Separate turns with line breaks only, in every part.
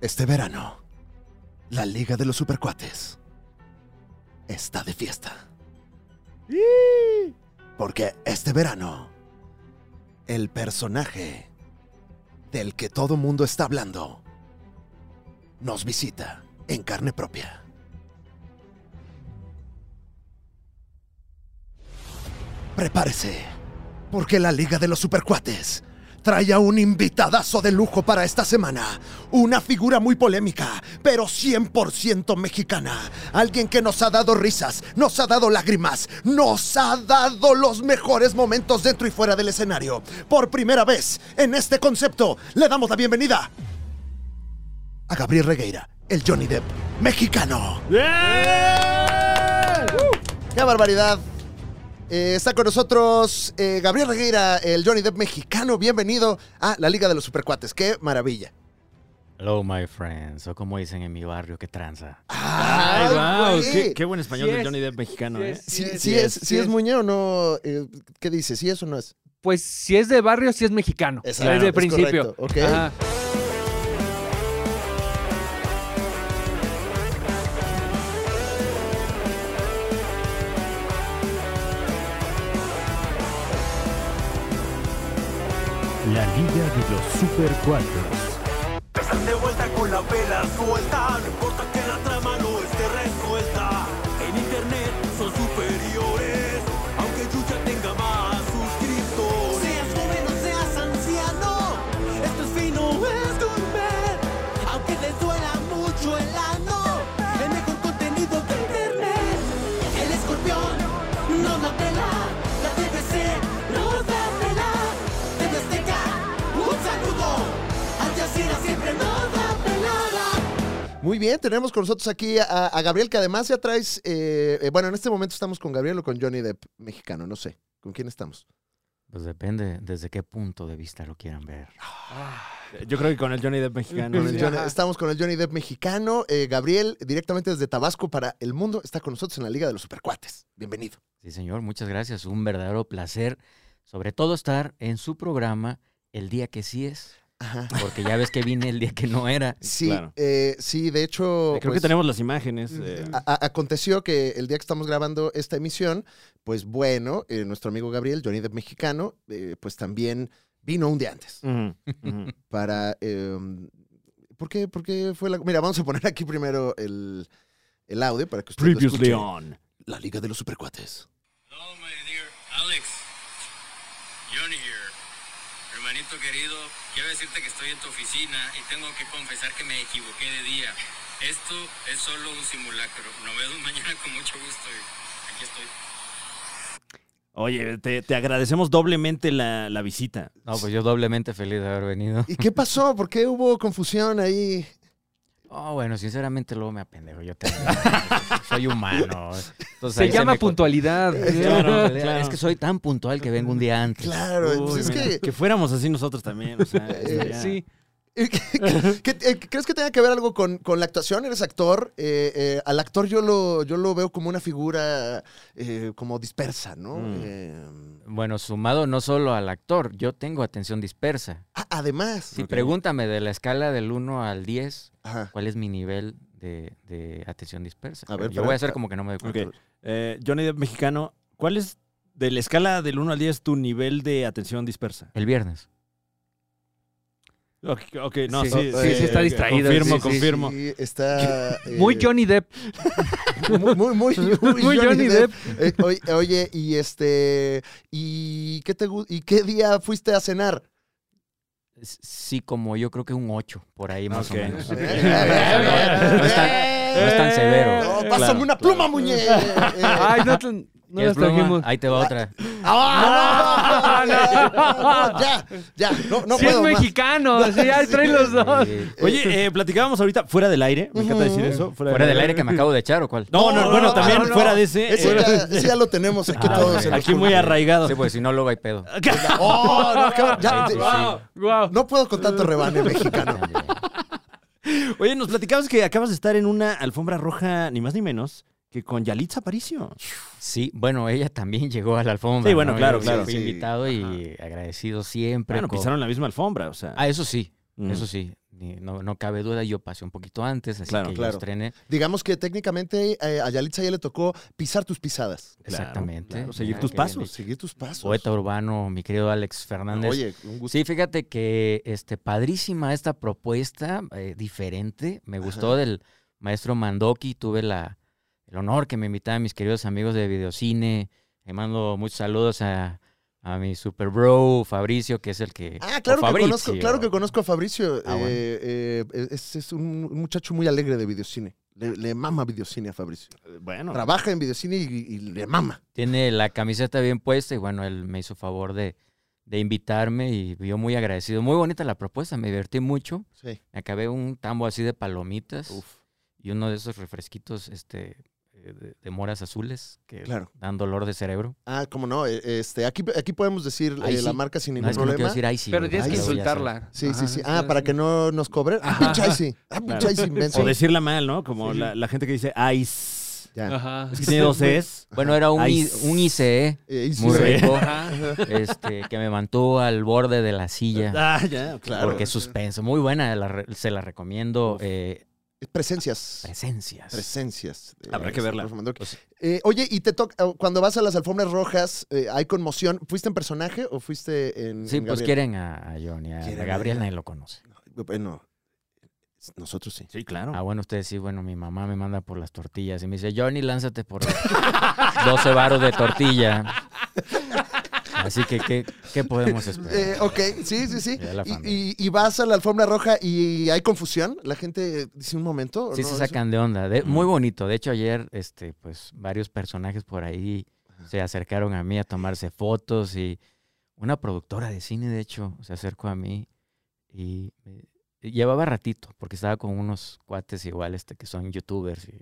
Este verano, la Liga de los Supercuates está de fiesta. Porque este verano, el personaje del que todo mundo está hablando nos visita en carne propia. Prepárese, porque la Liga de los Supercuates trae a un invitadazo de lujo para esta semana. Una figura muy polémica, pero 100% mexicana. Alguien que nos ha dado risas, nos ha dado lágrimas, nos ha dado los mejores momentos dentro y fuera del escenario. Por primera vez en este concepto, le damos la bienvenida a Gabriel Regueira, el Johnny Depp mexicano. ¡Qué barbaridad! Eh, está con nosotros eh, Gabriel Regueira, el Johnny Depp mexicano. Bienvenido a la Liga de los Supercuates. ¡Qué maravilla!
Hello, my friends. O como dicen en mi barrio, qué tranza.
Ay,
¡Ay,
wow. Qué, qué buen español
Sí
de
es.
Johnny Depp mexicano,
Sí
¿eh?
es.
Sí,
Sí,
sí
sí
es,
es,
sí
sí
es
es.
muñe o no. Eh, ¿Qué dice? ¿Sí es o no es?
Pues si es de barrio, si es mexicano.
Exacto,
desde
es
principio.
correcto, ok.
Ajá.
La Liga de los Super Cuatros.
Están de vuelta con la vela suelta, no importa que
bien, tenemos con nosotros aquí a, a Gabriel, que además ya traes. eh, eh, bueno, en este momento estamos con Gabriel o con Johnny Depp mexicano, no sé. ¿Con quién estamos?
Pues depende desde qué punto de vista lo quieran ver.
Yo creo que con el Johnny Depp mexicano.
Con el
sí.
Johnny- estamos con el Johnny Depp mexicano. Eh, Gabriel, directamente desde Tabasco para el mundo, está con nosotros en la Liga de los Supercuates. Bienvenido.
Sí, señor, muchas gracias. Un verdadero placer. Sobre todo estar en su programa el día que sí es.
Ajá.
Porque ya ves que vine el día que no era.
Sí,
Claro.
eh, sí, de hecho.
Creo
pues,
que tenemos las imágenes. eh,
a- a- aconteció que el día que estamos grabando esta emisión, pues bueno, eh, nuestro amigo Gabriel, Johnny Depp mexicano, eh, pues también vino un día antes para... eh, ¿por, qué, por qué fue la...? Mira, vamos a poner aquí primero el, el audio para que usted lo
Previously
escuche.
on.
La Liga de los Supercuates.
Hello, my dear Alex. Johnny here. Querido, quiero decirte que estoy en tu oficina y tengo que confesar que me equivoqué de día. Esto es solo un simulacro. Nos vemos mañana con mucho gusto y aquí estoy.
Oye, te, te agradecemos doblemente la, la visita.
No, pues yo doblemente feliz de haber venido.
¿Y qué pasó? ¿Por qué hubo confusión ahí?
Oh, bueno, sinceramente luego me apendejo. Yo también. soy humano. Entonces,
Se llama
me
puntualidad.
Claro,
Es que soy tan puntual que vengo un día antes.
Claro, pues es
mira,
que...
que fuéramos así nosotros también. O sea, estaría-
Sí.
¿Qué- eh, ¿Crees que tenga que ver algo con, con la actuación? ¿Eres actor? Eh, eh, al actor yo lo, yo lo veo como una figura eh, como dispersa, ¿no?
Mm.
Eh,
Bueno, sumado no solo al actor, yo tengo atención dispersa.
ah, además.
Si pregúntame de la escala del 1 al 10,
Ajá.
¿cuál es mi nivel de, de atención dispersa?
A ver,
yo voy a hacer como que no me doy cuenta.
Ok. Eh, Johnny Depp mexicano, ¿cuál es de la escala del 1 al 10 tu nivel de atención dispersa?
El viernes.
Ok, no,
Sí.
sí,
Sí,
sí,
sí, está
ok,
distraído,
Confirmo,
sí, sí,
confirmo.
Sí, está. eh,
Muy Johnny Depp.
Muy, muy, muy, muy
Muy Johnny Depp.
Eh, oye, y este. ¿Y qué, te, ¿Y qué día fuiste a cenar?
Sí, como yo creo que un 8, por ahí más o menos.
Eh, eh,
No es tan-
eh,
no es tan severo.
No, pásame
Claro,
una pluma,
claro.
muñe. Eh,
Ay, no, no
¿Quieres
las
pluma?
trajimos.
Ahí te va otra.
¡Ah, no, no, no, no, ya, ya, no, no
sí
puedo
es
más.
mexicano, sí, ahí trae los dos.
Oye, eh, platicábamos ahorita fuera del aire. Me encanta decir eso.
¿Fuera del aire que me acabo de echar o cuál?
No, no,
No,
bueno,
no,
también
no, no.
fuera de ese.
Ese
eh,
ya, ese ya lo tenemos aquí
Ah,
todos. en
aquí muy arraigado.
Sí, pues si no, luego hay pedo.
Oh, no, ya,
Sí, sí,
ya-
sí.
Wow.
No puedo con tanto rebane mexicano.
Oye, nos platicabas que acabas de estar en una alfombra roja, ni más ni menos, que con Yalitza Aparicio.
Sí, bueno, ella también llegó a la alfombra.
Sí, bueno,
¿no?
claro,
Yo
claro.
Fui
Sí.
invitado y agradecido siempre.
Bueno,
con-
pisaron la misma alfombra, o sea.
Ah, eso sí,
Mm.
eso sí. no, no cabe duda, yo pasé un poquito antes, así
Claro,
que
claro.
yo estrené.
Digamos que técnicamente eh, a Yalitza ya le tocó pisar tus pisadas.
Exactamente.
claro, seguir tus pasos.
Seguir tus pasos.
Poeta urbano, mi querido Alex Fernández.
Oye, un gusto.
Sí, fíjate que este, padrísima esta propuesta, eh, diferente. Me gustó
Ajá.
del maestro Mandoki. Tuve la, el honor que me invitaban mis queridos amigos de Videocine. Le mando muchos saludos a, a mi super bro Fabricio, que es el que.
Ah, claro que, conozco, claro que conozco a Fabricio.
Ah, bueno.
Eh, eh, es, es un muchacho muy alegre de videocine. Le, le mama videocine a Fabricio.
Eh, Bueno,
Trabaja en videocine y, y le mama.
Tiene la camiseta bien puesta y bueno, él me hizo favor de, de invitarme y yo muy agradecido. Muy bonita la propuesta, me divertí mucho.
Sí.
Me acabé un tambo así de palomitas.
Uf.
y uno de esos refresquitos este, de, de moras azules que
Claro.
dan dolor de cerebro.
Ah, cómo no. eh, Este, aquí, aquí podemos decir eh, la marca sin
No
ningún
es que no quiero
problema.
decir ay sí.
Pero tienes que insultarla.
Sí, sí,
Ajá,
sí. Ah, para que no nos cobren. Ah,
Ajá.
pinche sí. Ah, pinche inmenso.
o decirla mal, ¿no? Como la, la gente que dice ice.
Ya.
Ajá.
Es que tiene dos es.
Bueno, era un, I- un ICE
Eh, sí,
muy rico, este, que me mantuvo al borde de la silla.
Ah, ya,
Claro.
Porque es suspenso. Muy buena, la se la recomiendo. eh,
Presencias.
presencias.
Presencias. Eh,
Habrá que verla.
Pues-
Eh, oye, y te toca, cuando vas a las alfombras rojas, eh, hay conmoción. ¿Fuiste en personaje o fuiste en.
sí,
en
pues quieren a, a Johnny. A, a
a-
Gabriel nadie lo conoce.
Bueno, nosotros sí.
Sí, claro.
Ah, bueno, ustedes sí. Bueno, mi mamá me manda por las tortillas y me dice, Johnny, lánzate por 12 varos de tortilla. Así que, ¿qué, qué podemos esperar?
Eh, ok, sí, sí, sí. Y,
familia.
y- y vas a la alfombra roja y hay confusión. La gente dice un momento. ¿o
Sí
no?
se sacan de onda. De- muy bonito. De hecho, ayer, este, pues, varios personajes por ahí se acercaron a mí a tomarse fotos y una productora de cine, de hecho, se acercó a mí y, llevaba ratito porque estaba con unos cuates igual, este, que son youtubers y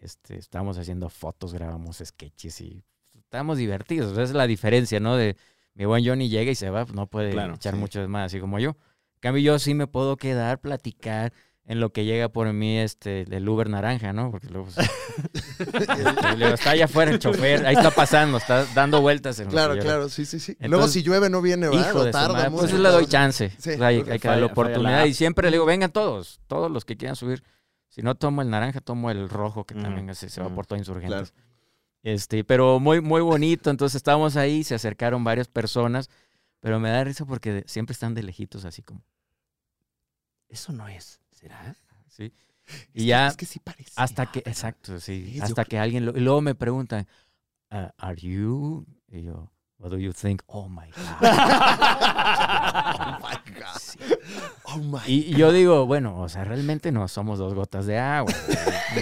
este, estábamos haciendo fotos, grabamos sketches y estábamos divertidos. Esa es la diferencia, ¿no? De mi buen Johnny llega y se va, pues, no puede
Claro,
echar
sí.
mucho más, así como yo. En cambio, yo sí me puedo quedar, platicar en lo que llega por mí este, el Uber naranja, ¿no? Porque luego, pues, este, está allá afuera el chofer, ahí está pasando, está dando vueltas. En
Claro, claro, sí, sí, sí. Luego si llueve no viene, ¿verdad?
Hijo
O
de
tarda
madre,
mucho.
pues le doy chance.
Sí,
O sea, hay, que darle
falla- la
oportunidad. Y siempre le digo, vengan todos, todos los que quieran subir. Si no tomo el naranja, tomo el rojo, que
Ujú,
también se, se va
ujú,
por todo insurgentes. Este, pero muy, muy bonito. Entonces estábamos ahí, se acercaron varias personas, pero me da risa porque siempre están de lejitos, así como,
Eso no es. ¿Será?
¿sí?
Es
Y
que-
ya
Es que sí parece.
hasta que, exacto, sí, hasta que alguien, lo- y luego me preguntan, "Ah, ¿Are you? Y yo, what do you think? Oh my God.
oh my God.
Sí.
Oh my
Y, y yo digo, bueno, o sea, realmente no somos dos gotas de agua.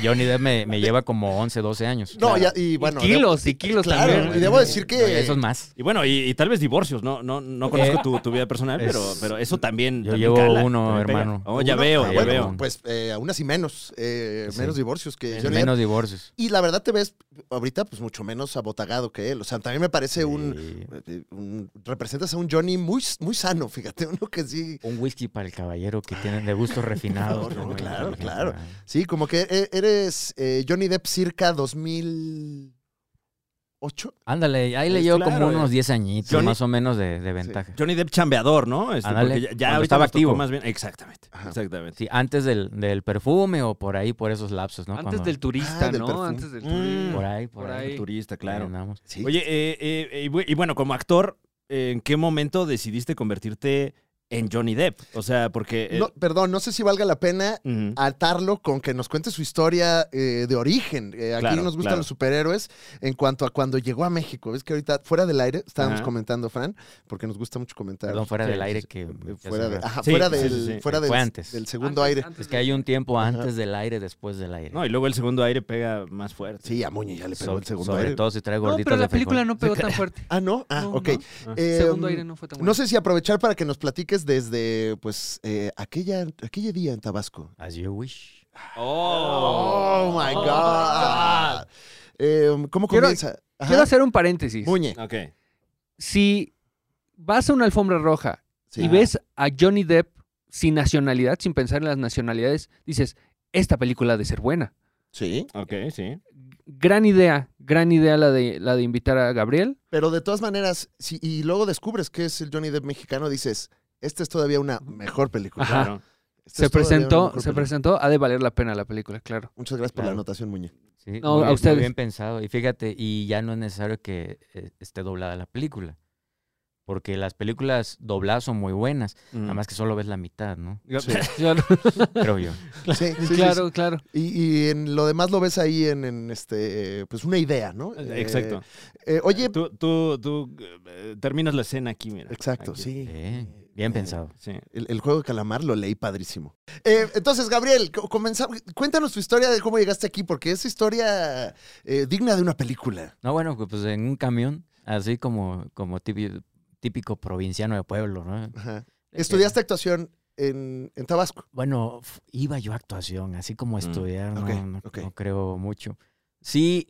Johnny Depp me, me lleva como 11, 12 años.
No,
Claro.
ya, y bueno.
kilos y kilos
claro,
también.
y debo decir que.
Eso es más.
Y bueno, y, y tal vez divorcios, no, no, no conozco
Eh,
tu, tu vida personal, pero,
es-
pero eso también.
Yo
también
llevo
cala,
uno, hermano.
Oh, ya
uno-
veo,
ah,
ya
bueno,
veo.
Pues eh, aún así menos. eh,
Sí.
Menos divorcios que
Es
Johnny Depp.
menos divorcios.
Y la verdad te ves ahorita pues mucho menos abotagado que él. O sea, también me parece un,
Sí.
un- Representas a un Johnny muy, muy sano, fíjate. Uno que sí.
Un whisky para el caballero que tiene de gusto refinado.
No, no,
Muy
claro, claro. Sí, como que e- eres eh, Johnny Depp circa 2008.
Ándale, ahí le llevo
claro,
como
eh.
unos 10 añitos,
Johnny-
más o menos de, de ventaja.
Johnny Depp chambeador, ¿no? Este,
Ándale,
porque ya, ya
cuando
ahorita
estaba activo.
más bien. Exactamente.
Ajá.
Exactamente.
Sí, antes del, del perfume o por ahí, por esos lapsos, ¿no?
Antes
Cuando-
del turista,
Ah,
¿no? Antes del
Mm.
turista.
Por ahí, por,
Por
ahí.
ahí.
Turista,
Ahí
claro.
Sí.
Oye, eh, eh, y bu- y bueno, como actor, eh, ¿en qué momento decidiste convertirte en Johnny Depp? O sea, porque... eh,
No, perdón, no sé si valga la pena atarlo con que nos cuente su historia eh, de origen. Eh, aquí
Claro,
nos gustan
claro.
los superhéroes en cuanto a cuando llegó a México. Ves que ahorita fuera del aire estábamos comentando, Fran, porque nos gusta mucho comentar.
Perdón, fuera
Sí,
del aire que...
Fuera, de, ajá,
Sí,
fuera,
sí,
del,
sí, sí.
fuera del,
Fue antes.
del segundo
Antes-
aire.
antes
Es que hay un tiempo antes del aire, después del aire.
No, y luego el segundo aire pega más fuerte.
Sí, a Muñe ya le pegó
So-
el segundo
sobre
aire.
todo si trae
No,
gorditos
pero la
de
película no pegó tan fuerte.
Ah, no. Ah,
No,
ok.
no.
Ah.
Segundo aire no fue tan bueno.
No sé si aprovechar para que nos platiques desde, pues, eh, aquella, aquella día en Tabasco.
As you wish.
Oh, my God. Eh, ¿Cómo
Quiero-
comienza? Ajá.
Quiero hacer un paréntesis.
Muñe.
Ok.
Si vas a una alfombra roja
Sí.
y ves a Johnny Depp sin nacionalidad, sin pensar en las nacionalidades, dices, esta película ha de ser buena.
Sí.
Ok, sí.
Gran idea, gran idea la de, la de invitar a Gabriel.
Pero de todas maneras, si, y luego descubres que es el Johnny Depp mexicano, dices, esta es todavía una mejor película.
Ajá.
Claro.
Esto
Se presentó,
mejor
se
película.
presentó, ha de valer la pena la película, claro.
Muchas gracias por la anotación, Muñe.
Sí,
No,
muy
a
bien-
ustedes.
Muy bien pensado. Y fíjate, y ya no es necesario que eh, esté doblada la película. Porque las películas dobladas son muy buenas.
Mm.
Nada más que solo ves la mitad, ¿no?
Sí.
Claro,
Creo yo.
Sí, sí, sí,
claro, claro.
Y, y en lo demás lo ves ahí en, en, este, pues una idea, ¿no? Eh,
Exacto.
eh, oye,
Tú, tú, tú eh, terminas la escena aquí, mira.
exacto,
Aquí.
sí.
Bien
Eh,
pensado.
Sí.
El, el juego de calamar lo leí padrísimo. Eh, entonces, Gabriel, co- comenzamos. Cuéntanos tu historia de cómo llegaste aquí, porque es historia eh, digna de una película.
No, bueno, pues en un camión, así como, como típico, típico provinciano de pueblo, ¿no?
Ajá. Estudiaste actuación en, en Tabasco.
Bueno, iba yo a actuación, así como
Mm,
estudiar, no, creo mucho. Sí,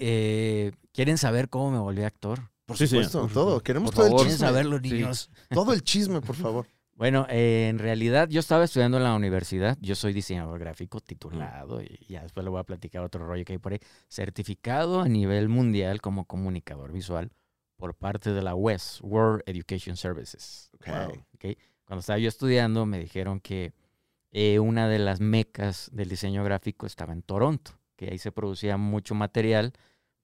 ¿quieren saber cómo me volví actor?
Por
Sí,
supuesto, todo. Queremos
Por
todo
favor.
el
¿Quieren
chisme.
saberlo,
Sí.
niños?
Todo el chisme, por favor.
Bueno, eh, en realidad yo estaba estudiando en la universidad, yo soy diseñador gráfico titulado y ya después le voy a platicar otro rollo que hay por ahí, certificado a nivel mundial como comunicador visual por parte de la WES, World Education Services. Cuando estaba yo estudiando me dijeron que eh, una de las mecas del diseño gráfico estaba en Toronto, que ahí se producía mucho material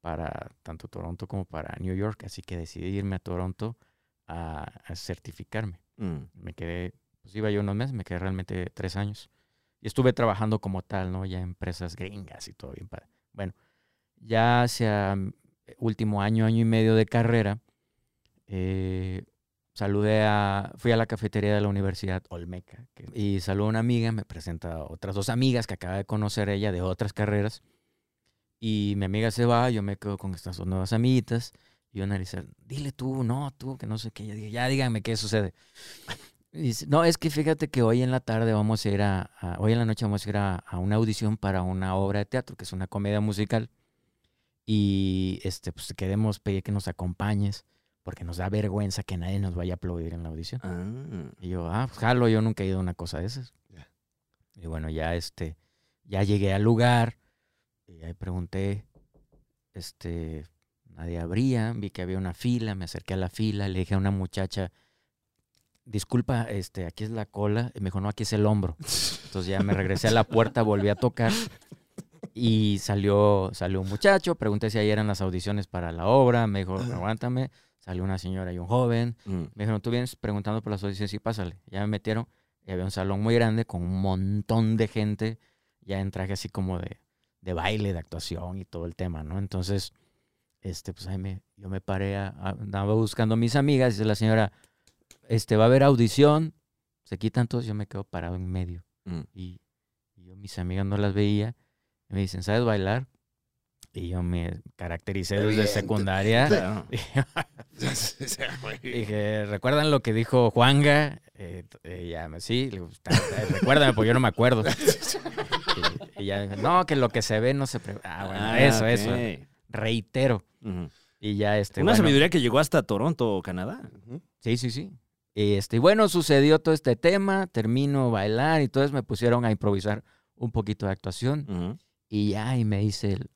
para tanto Toronto como para New York, así que decidí irme a Toronto a- a certificarme
Mm.
me quedé, pues iba yo unos meses, me quedé realmente tres años. Y estuve trabajando como tal, ¿no? Ya en empresas gringas y todo bien padre. Bueno, ya hacia mm, último año, año y medio de carrera, eh, saludé a, fui a la cafetería de la Universidad Olmeca y saludó a una amiga, me presenta a otras dos amigas que acaba de conocer ella de otras carreras. Y mi amiga se va, yo me quedo con estas dos nuevas amiguitas. Y le dice, dile tú, no, tú, que no sé qué. Yo dije, ya díganme qué sucede. Y dice, no, es que fíjate que hoy en la tarde vamos a ir a, a- hoy en la noche vamos a ir a, a una audición para una obra de teatro, que es una comedia musical. Y este, pues queremos pedir que nos acompañes, porque nos da vergüenza que nadie nos vaya a aplaudir en la audición.
Ah.
Y yo, ah, pues jalo, yo nunca he ido a una cosa de esas. Y bueno, ya este, ya llegué al lugar, y ahí pregunté, este, nadie abría, vi que había una fila, me acerqué a la fila, le dije a una muchacha, disculpa, este, aquí es la cola, y me dijo, no, aquí es el hombro. Entonces ya me regresé a la puerta, volví a tocar, y salió, salió un muchacho, pregunté si ahí eran las audiciones para la obra, me dijo, aguántame, salió una señora y un joven,
Mm.
me dijeron, tú vienes preguntando por las audiciones y pásale. Ya me metieron y había un salón muy grande con un montón de gente, ya en traje así como de, de baile, de actuación y todo el tema, ¿no? Entonces, este, pues ahí me, yo me paré, a- a- andaba buscando a mis amigas, dice la señora, este, va a haber audición, se quitan todos, yo me quedo parado en medio.
Mm.
Y, y yo mis amigas no las veía, y me dicen, ¿sabes bailar? Y yo me caractericé desde secundaria.
Claro.
Dije, ¿recuerdan lo que dijo Juanga? Eh, ya, me- sí, le digo, "Ta- ta- recuérdame, porque yo no me acuerdo. y, dije, no, que lo que se ve no se... pre-". Ah, bueno,
Ah,
eso,
ok.
eso. Reitero. Y ya, este...
Una
bueno,
sabiduría que llegó hasta Toronto, Canadá.
Sí, sí, sí. Y este, y bueno, sucedió todo este tema, termino bailar y entonces me pusieron a improvisar un poquito de actuación y ya, y me dice el,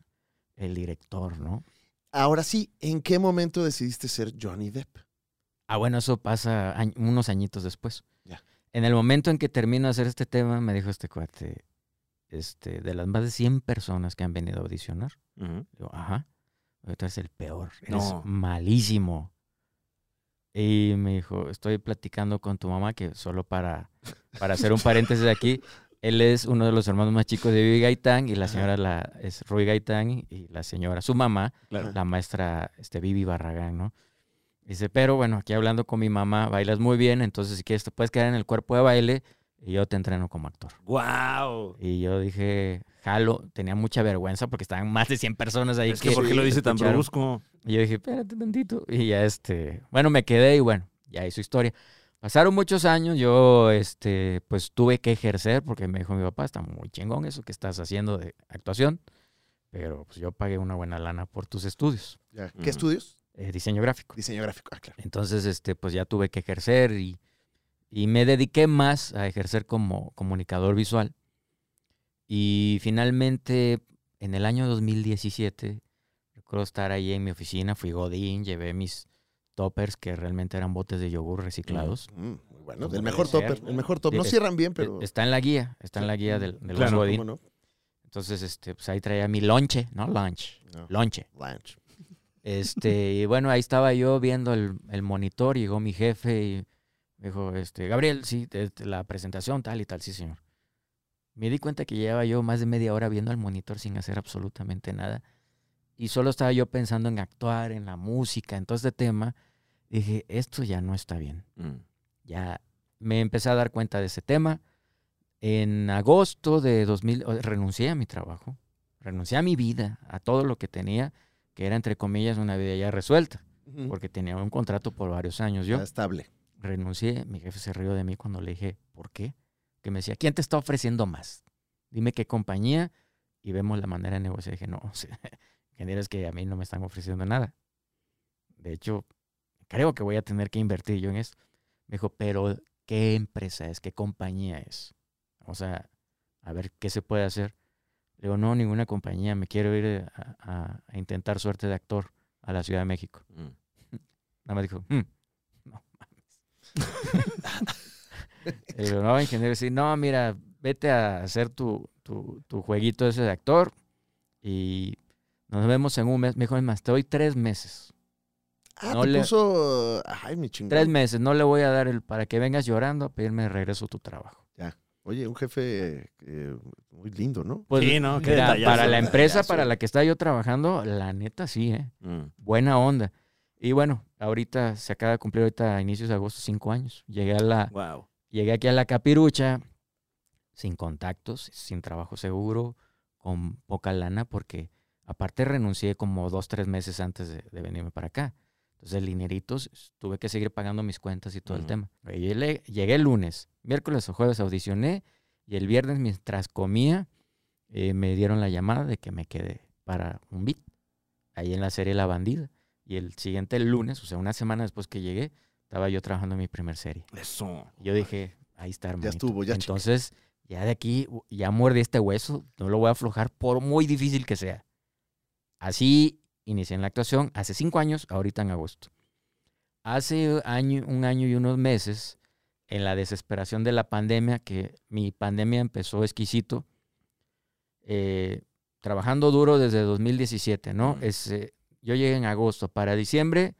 el director, ¿no?
Ahora sí, ¿en qué momento decidiste ser Johnny Depp?
Ah, bueno, eso pasa unos añitos después.
Ya.
En el momento en que termino de hacer este tema, me dijo este cuate, este, de las más de 100 personas que han venido a audicionar,
Ujú.
Digo, ajá. Ahorita es el peor. Eres
No.
malísimo. Y me dijo, estoy platicando con tu mamá, que solo para, para hacer un paréntesis aquí, él es uno de los hermanos más chicos de Vivi Gaitán y la señora la, es Rui Gaitán y la señora, su mamá,
Claro.
la maestra este, Vivi Barragán, ¿no? Dice, pero bueno, aquí hablando con mi mamá, bailas muy bien, entonces si quieres te puedes quedar en el cuerpo de baile y yo te entreno como actor.
¡Wow!
Y yo dije, jalo, tenía mucha vergüenza porque estaban más de 100 personas ahí.
Es que, ¿por qué lo dice tan brusco?
Y yo dije, espérate tantito. Y ya este, bueno, me quedé y bueno, ya hizo historia. Pasaron muchos años, yo este, pues tuve que ejercer porque me dijo mi papá, está muy chingón eso que estás haciendo de actuación, pero pues yo pagué una buena lana por tus estudios,
Ya. ¿Qué estudios?
eh, diseño gráfico.
Diseño gráfico. Ah, claro.
Entonces, este, pues ya tuve que ejercer y, y me dediqué más a ejercer como comunicador visual. Y finalmente, en el año 2017, recuerdo estar ahí en mi oficina, fui Godín, llevé mis toppers que realmente eran botes de yogur reciclados.
Mm, muy bueno. El mejor
ser.
topper. El mejor topper. No
Es-
cierran bien, pero.
Está en la guía, está en la guía del, del
Claro,
Godín.
¿Cómo no?
Entonces, este, pues ahí traía mi lonche, ¿no? Lunch.
No.
Lonche.
Lunch.
Este, y bueno, ahí estaba yo viendo el, el monitor, llegó mi jefe y me dijo, este, Gabriel, sí, te- te- la presentación tal y tal, sí, señor. Me di cuenta que llevaba yo más de media hora viendo el monitor sin hacer absolutamente nada. Y solo estaba yo pensando en actuar, en la música, en todo este tema. Dije, esto ya no está bien.
Mm.
Ya me empecé a dar cuenta de ese tema. En agosto de 2000 o- renuncié a mi trabajo, renuncié a mi vida, a todo lo que tenía, que era entre comillas una vida ya resuelta, porque tenía un contrato por varios años. Yo
Ya estable.
Renuncié, mi jefe se rió de mí cuando le dije, ¿por qué? Que me decía, ¿quién te está ofreciendo más? Dime qué compañía y vemos la manera de negociar. dije, no, o sea, ingeniero, es que a mí no me están ofreciendo nada. De hecho, creo que voy a tener que invertir yo en esto. Me dijo, pero ¿qué empresa es? ¿Qué compañía es? O sea, a ver qué se puede hacer. Le digo, no, ninguna compañía, me quiero ir a, a- a intentar suerte de actor a la Ciudad de México.
Mm.
Nada más dijo, "Hmm, no digo, no, ingeniero, sí, no, mira, vete a hacer tu, tu, tu jueguito ese de actor y nos vemos en un mes. Me dijo, es más, te doy tres meses.
Ah,
No
te
le-
puso. Ay, mi chingón.
Tres meses, no le voy a dar el para que vengas llorando a pedirme de regreso tu trabajo.
Oye, un jefe eh, muy lindo, ¿no?
Pues,
Sí, ¿no?
Mira, para la empresa para la que estaba yo trabajando, la neta sí, ¿eh?
Mm.
Buena onda. Y bueno, ahorita se acaba de cumplir ahorita a inicios de agosto cinco años. Llegué a la,
Wow.
Llegué aquí a la capirucha sin contactos, sin trabajo seguro, con poca lana, porque aparte renuncié como dos, tres meses antes de, de venirme para acá. Entonces el dinerito, tuve que seguir pagando mis cuentas y todo el tema. Llegué, llegué el lunes, miércoles o jueves audicioné y el viernes mientras comía eh, me dieron la llamada de que me quedé para un beat ahí en la serie La Bandida. Y el siguiente lunes, o sea, una semana después que llegué, estaba yo trabajando en mi primer serie.
Eso.
Yo dije, ahí está, hermanito.
estuvo, ya.
Entonces, ya de aquí, ya muerde este hueso, no lo voy a aflojar por muy difícil que sea. Así inicié en la actuación hace cinco años, ahorita en agosto. Hace año, un año y unos meses, en la desesperación de la pandemia, que mi pandemia empezó exquisito, eh, trabajando duro desde 2017, ¿no? Es, eh, yo llegué en agosto. Para diciembre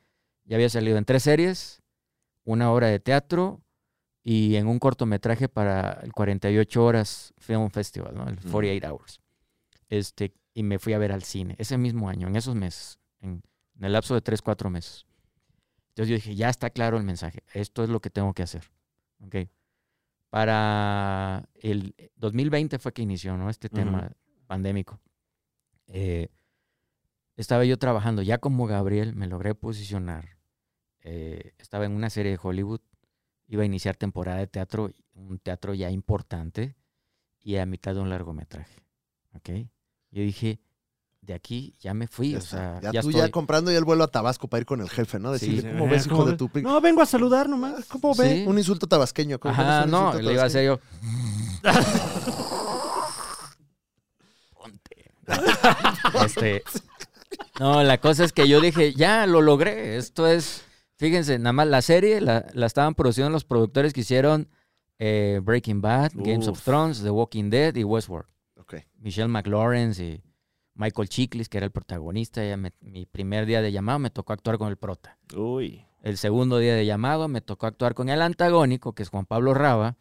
ya había salido en tres series, una obra de teatro y en un cortometraje para el 48 Horas Film Festival, ¿no? El
Ujú.
48 Hours. Este, y me fui a ver al cine ese mismo año, en esos meses, en, en el lapso de tres, cuatro meses. Entonces yo dije, ya está claro el mensaje, esto es lo que tengo que hacer. ¿ok? Para el 2020 fue que inició ¿no? este tema pandémico. Eh, estaba yo trabajando ya como Gabriel, me logré posicionar. eh, estaba en una serie de Hollywood, iba a iniciar temporada de teatro, un teatro ya importante, y a mitad de un largometraje. ¿ok? Yo dije, de aquí ya me fui,
Ya,
o sea,
ya
ya,
tú
estoy.
ya comprando ya el vuelo a Tabasco para ir con el jefe, ¿no? Decirle,
Sí.
¿cómo ves, hijo de tu pi-?"
No, vengo a saludar nomás.
¿Cómo ve?
Sí.
Un insulto tabasqueño. ¿cómo
Ajá,
ves un
no,
insulto
le iba a hacer yo. Ponte. Este, no, la cosa es que yo dije, ya lo logré. Esto es, fíjense, nada más la serie la, la estaban produciendo los productores que hicieron eh, Breaking Bad, Games of. Thrones, The Walking Dead y Westworld.
Ok.
Michelle McLawrence y Michael Chiklis, que era el protagonista. Ya me- mi primer día de llamado me tocó actuar con el prota.
Uy.
El segundo día de llamado me tocó actuar con el antagónico, que es Juan Pablo Raba,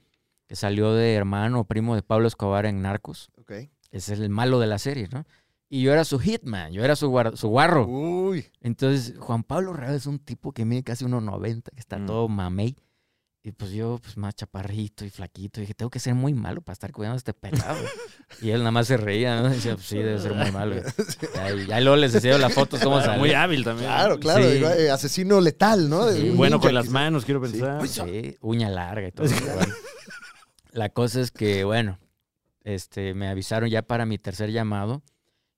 que salió de hermano o primo de Pablo Escobar en Narcos.
Ok.
Ese es el malo de la serie, ¿no? Y yo era su hitman, yo era su, guar- su guarro.
Uy.
Entonces, Juan Pablo Raba es un tipo que mide casi 1,90, que está
Mm.
todo mamey. Y pues yo, pues más chaparrito y flaquito, dije, tengo que ser muy malo para estar cuidando a este pelado. y él nada más se reía, ¿no? Decía, pues sí, debe ser muy malo. Ya, y ya luego les enseño las fotos cómo.
Muy hábil también.
Claro, claro.
Sí.
digo, eh, asesino letal, ¿no?
Sí.
Bueno con las manos, quiero
Sí.
pensar.
Uy,
Sí, uña larga y todo. bueno. La cosa es que, bueno, este, me avisaron ya para mi tercer llamado.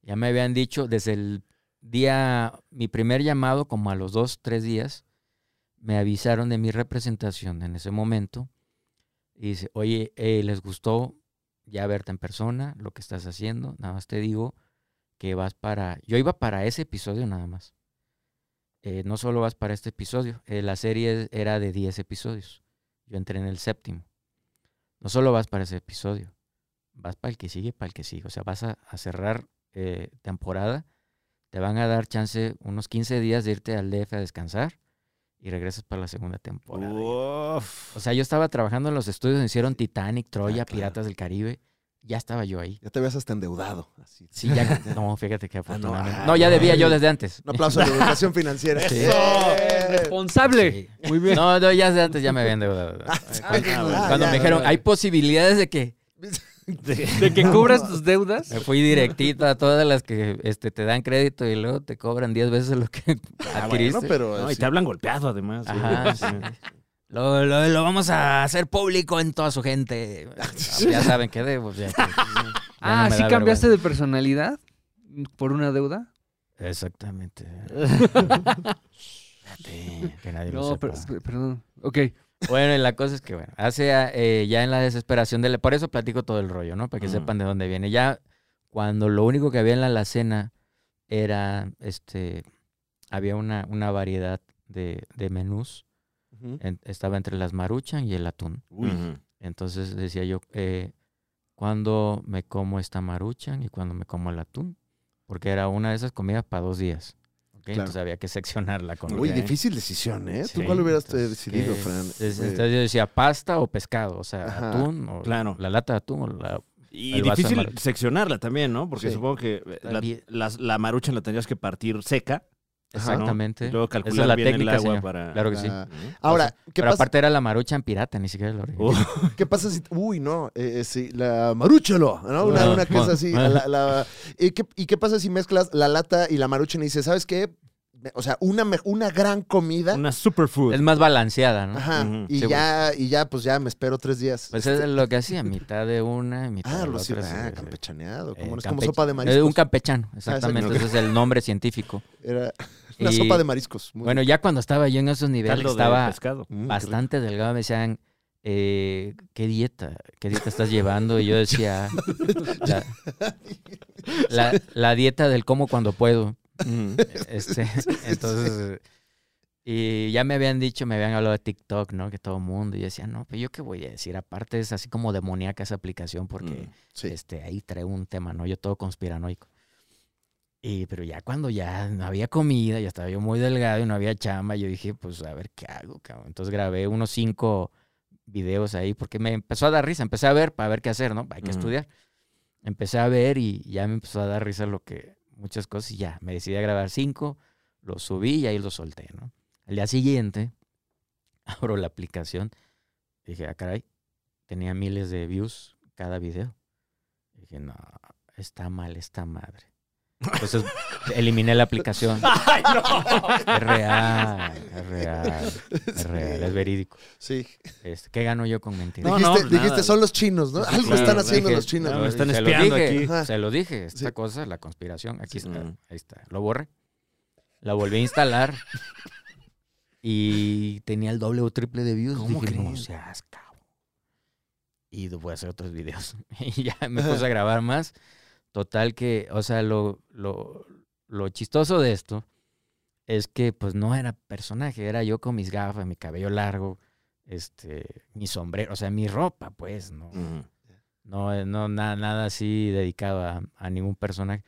Ya me habían dicho desde el día, mi primer llamado, como a los dos, tres días, me avisaron de mi representación en ese momento. Y dice, oye, eh, ¿les gustó ya verte en persona, lo que estás haciendo? Nada más te digo que vas para... Yo iba para ese episodio nada más. eh, no solo vas para este episodio, eh, la serie era de 10 episodios. Yo entré en el séptimo. No solo vas para ese episodio, vas para el que sigue, para el que sigue. O sea, vas a, a cerrar eh, temporada, te van a dar chance unos 15 días de irte al DF a descansar y regresas para la segunda temporada.
Uf.
O sea, yo estaba trabajando en los estudios hicieron Titanic, Troya,
Ah, claro.
Piratas del Caribe. Ya estaba yo ahí.
Ya te habías hasta endeudado. Así.
Sí, ya. No, fíjate que afortunadamente.
ah,
No, ya debía yo desde antes.
Un aplauso a la educación financiera.
Sí.
¡Eh!
Responsable.
Sí.
Muy bien.
No, no, ya desde antes ya me había endeudado. Cuando,
Ah,
me
ya,
dijeron,
ya.
hay posibilidades de que
De que cubras tus deudas.
me fui directito a todas las que este, te dan crédito y luego te cobran 10 veces lo que
Ah,
adquiriste.
bueno, pero
No, y te hablan golpeado además.
Ajá, sí. Lo, lo- lo vamos a hacer público en toda su gente. Ya saben que debo. ya ya no
Ah, ¿sí cambiaste
vergüenza.
de personalidad por una deuda?
Exactamente. Que nadie lo
No,
sepa.
per- per- perdón. Ok.
Bueno, y la cosa es que, bueno, hace eh, ya en la desesperación de... la- Por eso platico todo el rollo, ¿no? Para que sepan de dónde viene. Ya cuando lo único que había en la alacena era, este, había una, una variedad de, de menús. En- estaba entre las maruchan y el atún. Entonces decía yo, eh, ¿cuándo me como esta maruchan y cuándo me como el atún? Porque era una de esas comidas para dos días. Entonces había que seccionarla con
Uy,
Ok.
difícil decisión, ¿eh? ¿Tú
Sí,
cuál hubieras
entonces,
decidido,
que-
Fran?
es-
Eh,
Entonces yo decía pasta o pescado, o sea,
Ajá,
atún o
claro.
la lata de atún o la...
Y difícil seccionarla también, ¿no? Porque
Sí.
supongo que eh, la, la maruchan la tendrías que partir seca.
Exactamente.
Y luego
Esa
calcular
es la
bien el
técnica,
agua
señor.
para...
Claro que sí.
Ah. Ahora, ¿qué
Pero
pasa,
aparte era la maruchan pirata, ni siquiera el original.
Uh,
¿qué pasa si... Uy, no, eh, eh, sí, la marúchalo, ¿no? Una, una que es
bueno.
así. la- la- ¿y, qué, y qué pasa si mezclas la lata y la maruchan y dices, ¿sabes qué? O sea, una, una gran comida.
una superfood.
Es más balanceada, ¿no?
Ajá. Y
Sí,
ya, y ya, pues ya me espero tres días.
Pues
Este,
es lo que hacía, mitad de una, mitad
ah,
de
lo
la
sí,
otra.
ah, campechaneado.
eh,
Como, es como sopa de
eh,
mariscos.
Un campechano, exactamente. Ese es el nombre científico.
Era una
Y-
sopa de mariscos. Muy
Bueno, ya cuando estaba yo en esos niveles,
Caldo de
estaba
pescado.
Mm,
bastante delgado, me decían, eh, ¿qué dieta? ¿Qué dieta estás llevando? Y yo decía, la, la- la dieta del como cuando puedo. Este, entonces, y ya me habían dicho, me habían hablado de TikTok, ¿no? Que todo el mundo. Y yo decía, no, pero yo qué voy a decir. Aparte es así como demoníaca esa aplicación porque
Mm.
Sí.
este, ahí trae un tema, ¿no? Yo todo conspiranoico. Y, pero ya cuando ya no había comida, ya estaba yo muy delgado y no había chamba, yo dije, pues a ver qué hago, cabrón. Entonces grabé unos cinco videos ahí porque me empezó a dar risa. Empecé a ver para ver qué hacer, ¿no? Hay que estudiar. Empecé a ver y ya me empezó a dar risa lo que, muchas cosas y ya, me decidí a grabar cinco, los subí y ahí los solté, ¿no? Al día siguiente, abro la aplicación, dije, ah, caray, tenía miles de views cada video. Dije, no, está mal esta madre. Entonces eliminé la aplicación.
¡Ay, no!
Es real, es real, es real, es verídico.
Sí.
Este, ¿Qué gano yo con mentiras?
No,
dijiste,
no,
dijiste, son los chinos, ¿no? Algo
claro,
están haciendo
dije,
los chinos.
no, me están
se
espiando
dije,
aquí.
Ajá.
Se lo dije, esta
Sí.
cosa, la conspiración, aquí
Sí.
está, ahí está. Lo borré. La volví a instalar y tenía el doble o triple de views.
¿Cómo
Dije, no seas cabrón. Y voy a hacer otros videos. y ya me puse a grabar más. Total que, o sea, lo, lo, lo chistoso de esto es que pues no era personaje, era yo con mis gafas, mi cabello largo, este, mi sombrero, o sea, mi ropa, pues, ¿no? No, eh, no na- nada así dedicado a, a ningún personaje.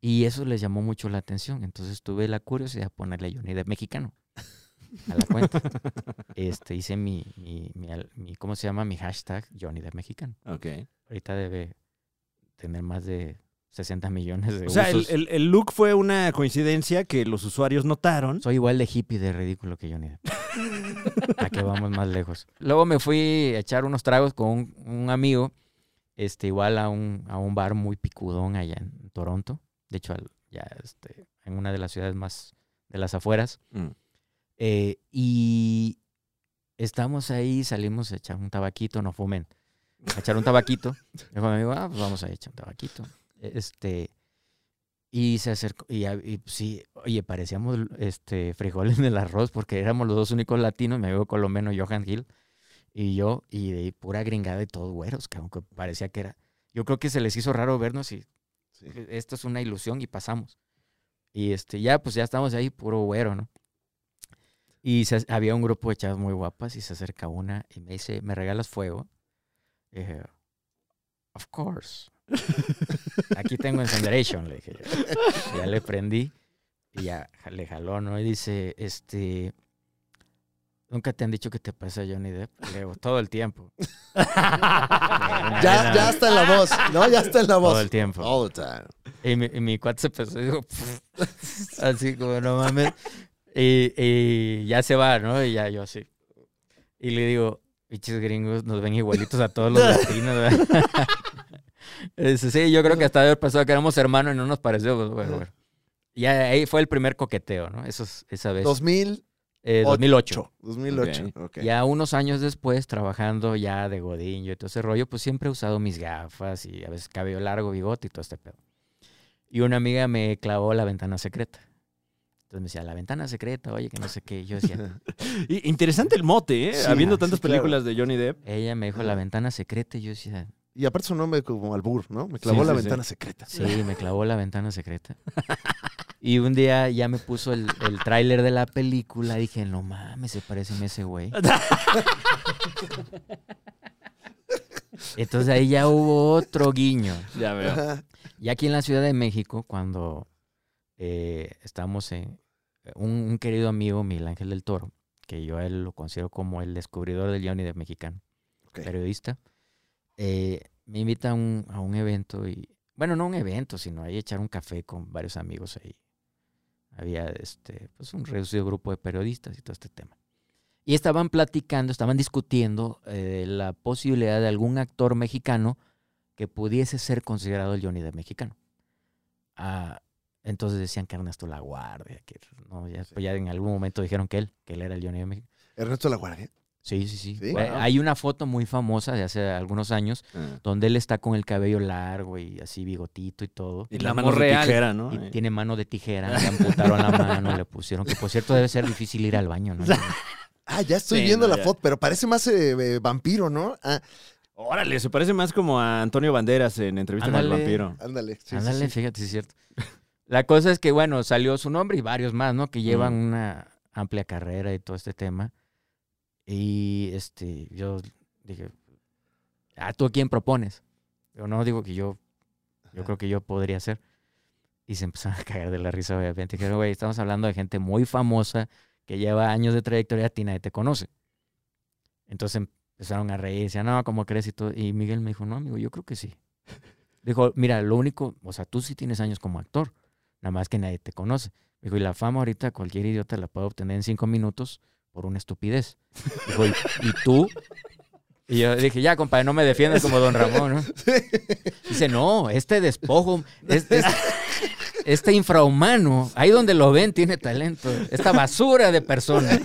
Y eso les llamó mucho la atención. Entonces tuve la curiosidad de ponerle Johnny Depp mexicano a la cuenta. este, hice mi, mi, mi ¿cómo se llama? Mi hashtag Johnny Depp mexicano.
Ok.
Ahorita debe tener más de 60 millones de
O sea, el, el- el look fue una coincidencia que los usuarios notaron.
Soy igual de hippie de ridículo que Johnny Depp. ¿A que vamos más lejos? Luego me fui a echar unos tragos con un, un amigo, este, igual a un, a un bar muy picudón allá en Toronto. De hecho, al- ya este, en una de las ciudades más de las afueras.
Mm.
Eh, y estamos ahí, salimos a echar un tabaquito, no fumen. A echar un tabaquito. Dijo mi amigo, ah, pues vamos a echar un tabaquito. Este, y se acercó, y, sí, oye, parecíamos este, frijoles en el arroz porque éramos los dos únicos latinos, mi amigo colombiano Johan Hill y yo, y de pura gringada y todos güeros, que aunque parecía que era. Yo creo que se les hizo raro vernos y
Sí.
esto es una ilusión y pasamos. Y este, ya, pues ya estamos ahí, puro güero, ¿no? Y se- había un grupo de chavas muy guapas y se acerca una y me dice, ¿me regalas fuego? Y dije, of course. Aquí tengo Encenderation, le dije. yo. Ya le prendí y ya le jaló, ¿no? Y dice, este, ¿nunca te han dicho que te pasa Johnny Depp? Le digo, todo el tiempo.
Ya, ya está en la voz, ¿no? Ya está en la voz.
Todo el tiempo.
All the time.
Y mi, y mi cuate se empezó y así como, no mames. Y, y ya se va, ¿no? Y ya yo así. Y le digo, pinches gringos nos ven igualitos a todos los latinos, ¿verdad? Dice, sí, yo creo que hasta haber pasado que éramos hermanos y no nos pareció. Pues, bueno, bueno. Ya ahí fue el primer coqueteo, ¿no? Eso, es- esa vez.
2008.
Eh, 2008.
2008. ok.
Ya unos años después, trabajando ya de godinho y todo ese rollo, pues siempre he usado mis gafas y a veces cabello largo, bigote y todo este pedo. Y una amiga me clavó la ventana secreta. Entonces me decía, la ventana secreta, oye, que no sé qué. Yo decía,
Y- interesante el mote, ¿eh?
Sí,
Habiendo
sí,
tantas
claro.
películas de Johnny Depp.
ella me dijo la ventana secreta y yo decía,
Y aparte su nombre como albur, ¿no? Me clavó
Sí,
la
sí, sí.
ventana secreta.
sí, me clavó la ventana secreta. Y un día ya me puso el, el tráiler de la película. Dije, no mames, se parece a ese güey. Entonces ahí ya hubo otro guiño.
Ya veo.
Y aquí en la Ciudad de México, cuando eh, estamos en... Un, un querido amigo, Miguel Ángel del Toro, que yo a él lo considero como el descubridor del Johnny Depp mexicano,
Ok.
periodista, eh, me invita a un, a un evento y... Bueno, no un evento, sino ahí echar un café con varios amigos ahí. Había este, pues un reducido grupo de periodistas y todo este tema. Y estaban platicando, estaban discutiendo eh, la posibilidad de algún actor mexicano que pudiese ser considerado el Johnny Depp mexicano. Ah, entonces decían que Ernesto La Guardia, que no, ya, pues ya en algún momento dijeron que él, que él era el Johnny Depp mexicano.
Ernesto La Guardia.
Sí, sí, sí.
Sí.
Eh,
Wow.
Hay una foto muy famosa de hace algunos años
Ah.
donde él está con el cabello largo y así bigotito y todo.
Y la mano de
real.
tijera, ¿no?
Y tiene mano de tijera, le amputaron la mano, le pusieron, que por cierto debe ser difícil ir al baño, ¿no?
Ah, ya estoy
Sí,
viendo
no,
la
ya.
foto, pero parece más eh, eh, vampiro, ¿no? Ah,
Órale, se parece más como a Antonio Banderas en Entrevista con el. Vampiro.
ándale. sí,
Ándale,
sí.
fíjate, sí es cierto. La cosa es que, bueno, salió su nombre y varios más, ¿no? Que llevan
Mm.
una amplia carrera y todo este tema. Y este, yo dije, ah, ¿tú a quién propones? Yo no digo que yo, yo
Ajá.
creo que yo podría ser. Y se empezaron a caer de la risa, obviamente. Dijeron, güey, estamos hablando de gente muy famosa que lleva años de trayectoria, a ti nadie te conoce. Entonces empezaron a reír, decían, no, ¿cómo crees? Y, todo. y Miguel me dijo, no, amigo, yo creo que sí. Dijo, mira, lo único, o sea, tú sí tienes años como actor, nada más que nadie te conoce. Dijo, y la fama ahorita cualquier idiota la puede obtener en cinco minutos por una estupidez. Dijo, ¿y, y tú? Y yo dije, ya, compadre, no me defiendas como don Ramón, ¿no? Dice, no, este despojo, este, este- este infrahumano, ahí donde lo ven tiene talento, esta basura de persona.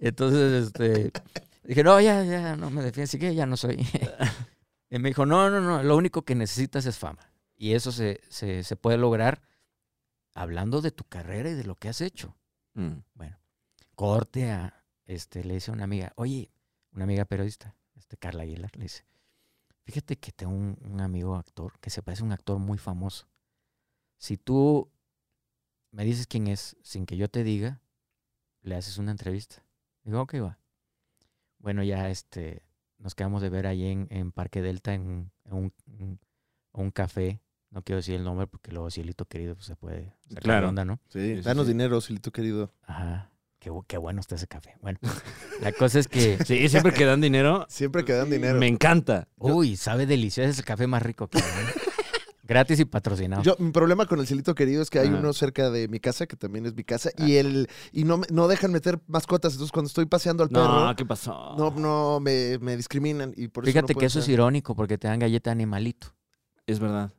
Entonces, este, dije, no, ya, ya, no me defiendes, así que ya no soy. Y me dijo, no, no, no, lo único que necesitas es fama. Y eso se, se, se puede lograr hablando de tu carrera y de lo que has hecho.
Mm.
Bueno, corte a, este, le dice a una amiga, oye, una amiga periodista, este, Carla Aguilar, le dice, fíjate que tengo un, un amigo actor que se parece a un actor muy famoso. Si tú me dices quién es sin que yo te diga, le haces una entrevista. Digo, ok, va. Bueno, ya este, nos quedamos de ver ahí en, en Parque Delta, en, un- en un, un- un café. No quiero decir el nombre porque luego Cielito querido pues, se puede sacar
Claro.
onda, ¿no?
Sí,
sí,
danos
sí.
dinero, Silito querido.
Ajá. Qué, qué bueno está ese café. Bueno, la cosa es que,
Sí, siempre que dan dinero,
Siempre que dan dinero.
me encanta.
uy, sabe delicioso, es el café más rico que hay. ¿no? Gratis y patrocinado.
Yo, mi problema con el Silito querido es que hay
Ajá.
uno cerca de mi casa, que también es mi casa, y el y no, me- no dejan meter mascotas. Entonces, cuando estoy paseando al
No,
perro,
¿qué pasó?
no, no me, me discriminan. Y por eso
Fíjate
no
que eso es irónico porque te dan galleta animalito.
Es verdad.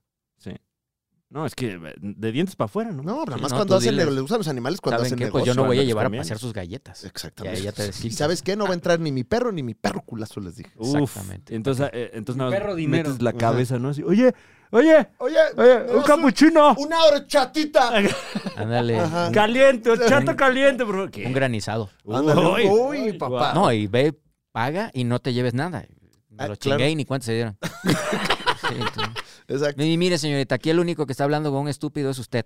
No, es que de dientes para afuera, ¿no?
No, nada
Sí,
más
no,
cuando hacen
diles.
le usan los animales cuando
¿Saben
hacen
qué?
negocio.
Pues yo no voy a llevar a pasear sus galletas.
Exactamente.
Y ahí ya te
¿Y sabes qué? No va a entrar ni mi perro ni mi perro culazo, les dije.
Uf,
Exactamente.
Entonces, eh, entonces nada más
perro dinero.
metes la cabeza, ¿no? Así, oye, oye,
Oye,
oye,
¿me
un capuchino.
Una horchatita.
Ándale.
Ajá.
Caliente, horchata caliente, por favor. ¿Qué?
Un granizado.
Ándale.
Uy.
Uy, papá.
No, y ve, paga y no te lleves nada. Me
Ah,
lo
claro.
chingué y ni cuánto se dieron.
Exacto.
Y mire, señorita, aquí el único que está hablando con un estúpido es usted.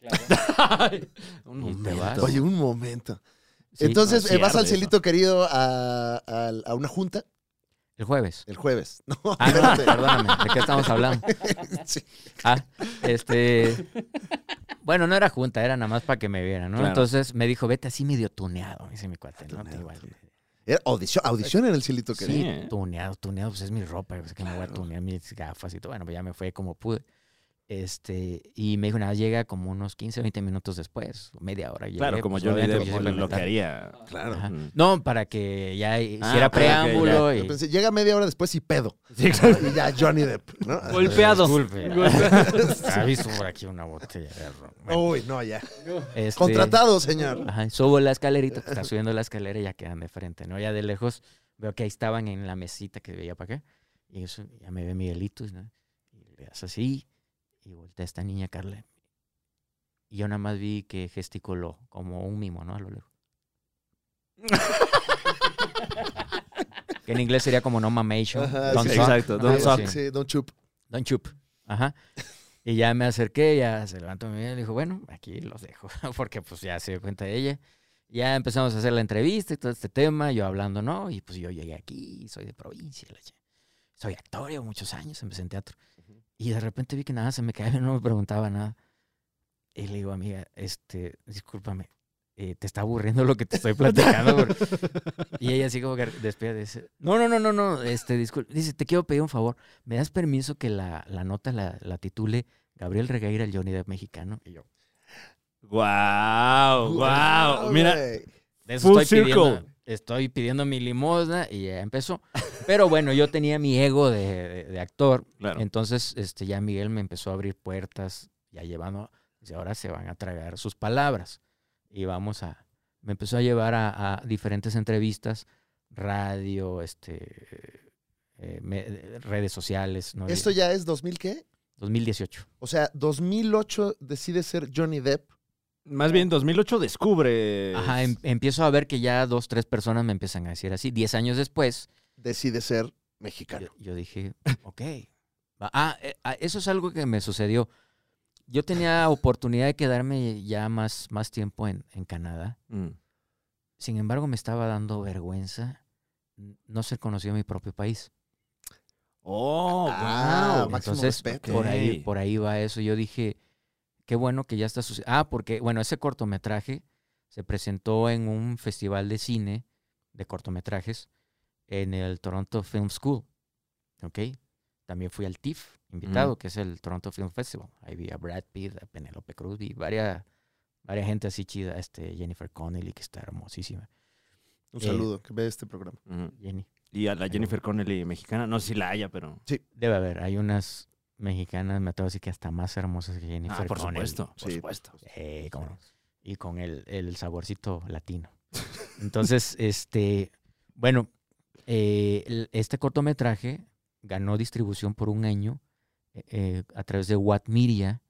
Un momento.
Oye, un momento.
Sí,
Entonces, eh, vas al
eso.
cielito querido a, a- a una junta
el jueves.
el jueves. No,
Ah, no, perdóname, ¿de qué estamos hablando?
Sí.
Ah, este. Bueno, no era junta, era nada más para que me vieran, ¿no?
Claro.
Entonces me dijo, vete así medio tuneado, dice mi cuate, ¿no?
Tuneado,
Igual.
Era audición, audición en el cielito
Sí,
querido.
¿eh?
tuneado, tuneado, pues es mi ropa, pues que me voy a tunear mis gafas y todo. Bueno, pues ya me fue como pude. Este, y me dijo, nada, llega como unos 15, 20 minutos después, media hora. Llegué,
Claro, como
pues,
Johnny
obviamente,
Depp
pues, yo
lo, lo que
siempre me
haría.
Claro.
Ajá.
Mm.
No, para que ya hiciera
Ah, ok, ok,
preámbulo
ya.
y...
Yo pensé, llega media hora después y pedo.
Sí.
Y ya Johnny Depp, ¿no?
Golpeado.
Disculpe.
Golpeado.
¿Ha visto por aquí una botella de ron? Bueno,
Uy, no, ya.
este,
Contratado, señor.
Ajá, subo la escalerita, que está subiendo la escalera y ya quedan de frente, ¿no? Ya de lejos veo que ahí estaban en la mesita que veía para acá. Y eso, ya me ve Miguelito, ¿no? Y le hace así, y voltea esta niña Carla. Y yo nada más vi que gesticuló como un mimo, ¿no? A lo lejos. que en inglés sería como no mamation.
Ajá,
don't
sí,
suck.
exacto, don't suck.
Sí, Chup.
Don Chup. Ajá. Y ya me acerqué, ya se levantó mi vida y dijo, bueno, aquí los dejo, porque pues ya se dio cuenta de ella. Ya empezamos a hacer la entrevista y todo este tema, yo hablando, ¿no? Y pues yo llegué aquí, soy de provincia, soy actor, llevo muchos años, empecé en teatro. Y de repente vi que nada se me caía, no me preguntaba nada. Y le digo, amiga, este, discúlpame, eh, te está aburriendo lo que te estoy platicando. Por-". Y ella así como que despide, dice, no, no, no, no, no, este, disculpe, dice, te quiero pedir un favor, ¿me das permiso que la, la nota la, la titule Gabriel Regueira, el Johnny Depp mexicano? Y yo,
Wow, wow. Mira,
de eso
Full
estoy pidiendo,
circle.
Estoy pidiendo mi limosna y ya empezó. Pero bueno, yo tenía mi ego de, de- de actor,
claro.
entonces este, ya Miguel me empezó a abrir puertas, ya llevando, dice, ahora se van a tragar sus palabras. Y vamos a, me empezó a llevar a, a diferentes entrevistas, radio, este, eh, me- redes sociales. ¿no?
Esto ya es 2000 qué?
2018.
O sea, 2008 decide ser Johnny Depp.
Más bien 2008 descubre.
Ajá, em- empiezo a ver que ya dos, tres personas me empiezan a decir así. Diez años después,
Decide ser mexicano.
yo, yo dije, ok. Va- Ah, eh, ah, eso es algo que me sucedió. Yo tenía oportunidad de quedarme ya más, más tiempo en, en Canadá.
Mm.
Sin embargo, me estaba dando vergüenza no ser conocido en mi propio país.
Oh,
Ah,
wow.
máximo
Entonces,
respeto.
por ahí,
Ok.
por ahí va eso. Yo dije, qué bueno que ya está sucediendo. Ah, porque, bueno, ese cortometraje se presentó en un festival de cine de cortometrajes en el Toronto Film School. ¿Ok? También fui al TIFF, invitado, que es el Toronto Film Festival. Ahí vi a Brad Pitt, a Penelope Cruz, vi varias, varias gente así chida, este, Jennifer Connelly, que está hermosísima.
Un
Eh,
saludo, que ve este programa.
Jenny.
Y a la Jennifer Connelly mexicana, no sé si la haya, pero.
Debe haber, hay unas mexicanas, me atrevo a decir que hasta más hermosas que Jennifer
Ah, por
Connelly.
supuesto, por
Sí.
supuesto.
Eh, cómo no. Y con el, el saborcito latino. Entonces, este, bueno, eh, este cortometraje ganó distribución por un año eh, eh, a través de What Media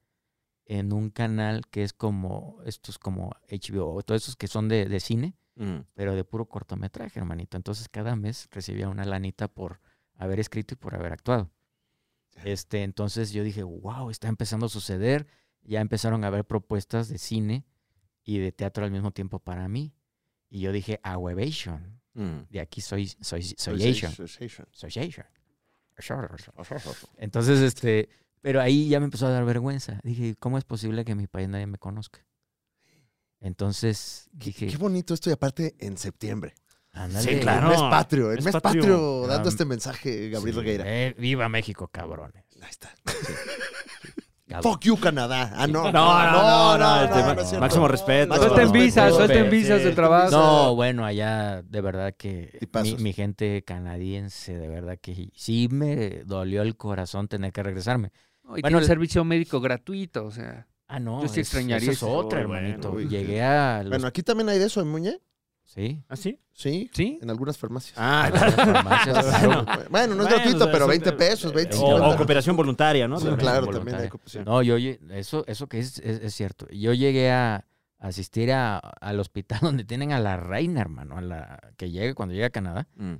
en un canal que es como, estos como HBO, todos esos que son de, de cine,
Mm.
pero de puro cortometraje, hermanito. Entonces, cada mes recibía una lanita por haber escrito y por haber actuado. Este, entonces yo dije, wow, está empezando a suceder. Ya empezaron a haber propuestas de cine y de teatro al mismo tiempo para mí. Y yo dije, a Webation.
Mm.
De aquí soy, soy, soy
Soy
Asian.
Asian.
Soy Asian. Entonces, este, pero ahí ya me empezó a dar vergüenza. Dije, ¿cómo es posible que en mi país nadie me conozca? Entonces
Qué,
dije,
qué bonito esto y aparte en septiembre.
Sí, claro.
El mes patrio, el
mes
mes
patrio.
patrio, dando este mensaje, Gabriel
Sí,
Regueira.
eh, viva México, cabrones.
Ahí está. Fuck you, Canadá. Ah, no.
No, no, no, este, máximo respeto.
Suelten visas, suelten
sí.
visas de trabajo.
No, bueno, allá de verdad que mi, gente canadiense, de verdad que sí me dolió el corazón tener que regresarme.
Y
Bueno, el-
servicio médico gratuito, o sea.
Ah, no.
Yo sí
es-
extrañaría
eso es otra,
bueno,
hermanito. Llegué a los...
Bueno, aquí también hay de eso en Muñe.
Sí.
¿Ah, sí?
Sí,
¿Sí?
en algunas farmacias.
Ah,
las farmacias, claro.
Bueno, no es
Bueno,
gratuito,
o sea,
pero
son-
20 pesos, 20,
O,
50.
o cooperación voluntaria, ¿no?
Sí,
También.
claro,
voluntaria.
también hay cooperación.
No, yo, eso, eso que es, es, es cierto. Yo llegué a asistir a- al hospital donde tienen a la reina, hermano, a la que llegue cuando llegue a Canadá.
Mm.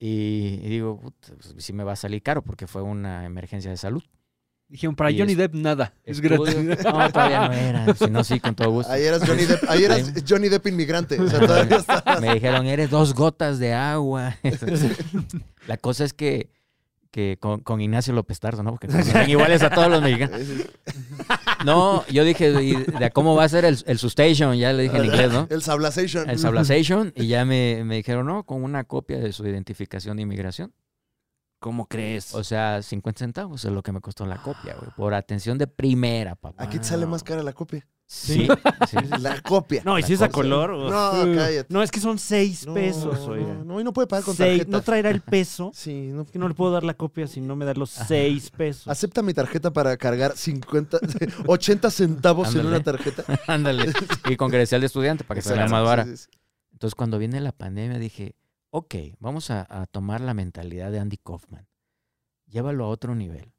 Y, y digo, "Puta, pues, sí me va a salir caro porque fue una emergencia de salud.
Dijeron, para
Y
Johnny
es-
Depp nada. Es gratis.
No, todavía no era. Si no, sí, con todo gusto.
Ahí eras Johnny Depp, ahí eras Johnny Depp inmigrante. O sea, todavía está.
Me dijeron, eres dos gotas de agua. La cosa es que, que con, con Ignacio López Tarso, ¿no? Porque son iguales a todos los mexicanos. No, yo dije, ¿y de cómo va a ser el, el sustation? Ya le dije en inglés, ¿no?
El Sablazation.
El Sablazation. Y ya me, me dijeron, no, con una copia de su identificación de inmigración.
¿Cómo crees?
O sea, 50 centavos es lo que me costó la copia, güey. Por atención de primera, papá.
Aquí te sale más cara la copia.
Sí, sí.
La copia.
no, y si es a color.
No, cállate.
No, es que son seis
No,
pesos,
no,
oiga.
No, y no puede pagar con
Seis-
tarjeta.
no traerá el peso.
Sí, no.
Que no le puedo dar la copia si no me da los seis pesos.
Acepta mi tarjeta para cargar 50, 80 centavos en
Ándale.
una tarjeta.
Ándale. Y con credencial de estudiante para que se vea
Exacto,
más vara.
sí, sí, sí.
Entonces, cuando viene la pandemia, dije, ok, vamos a, a tomar la mentalidad de Andy Kaufman. Llévalo a otro nivel.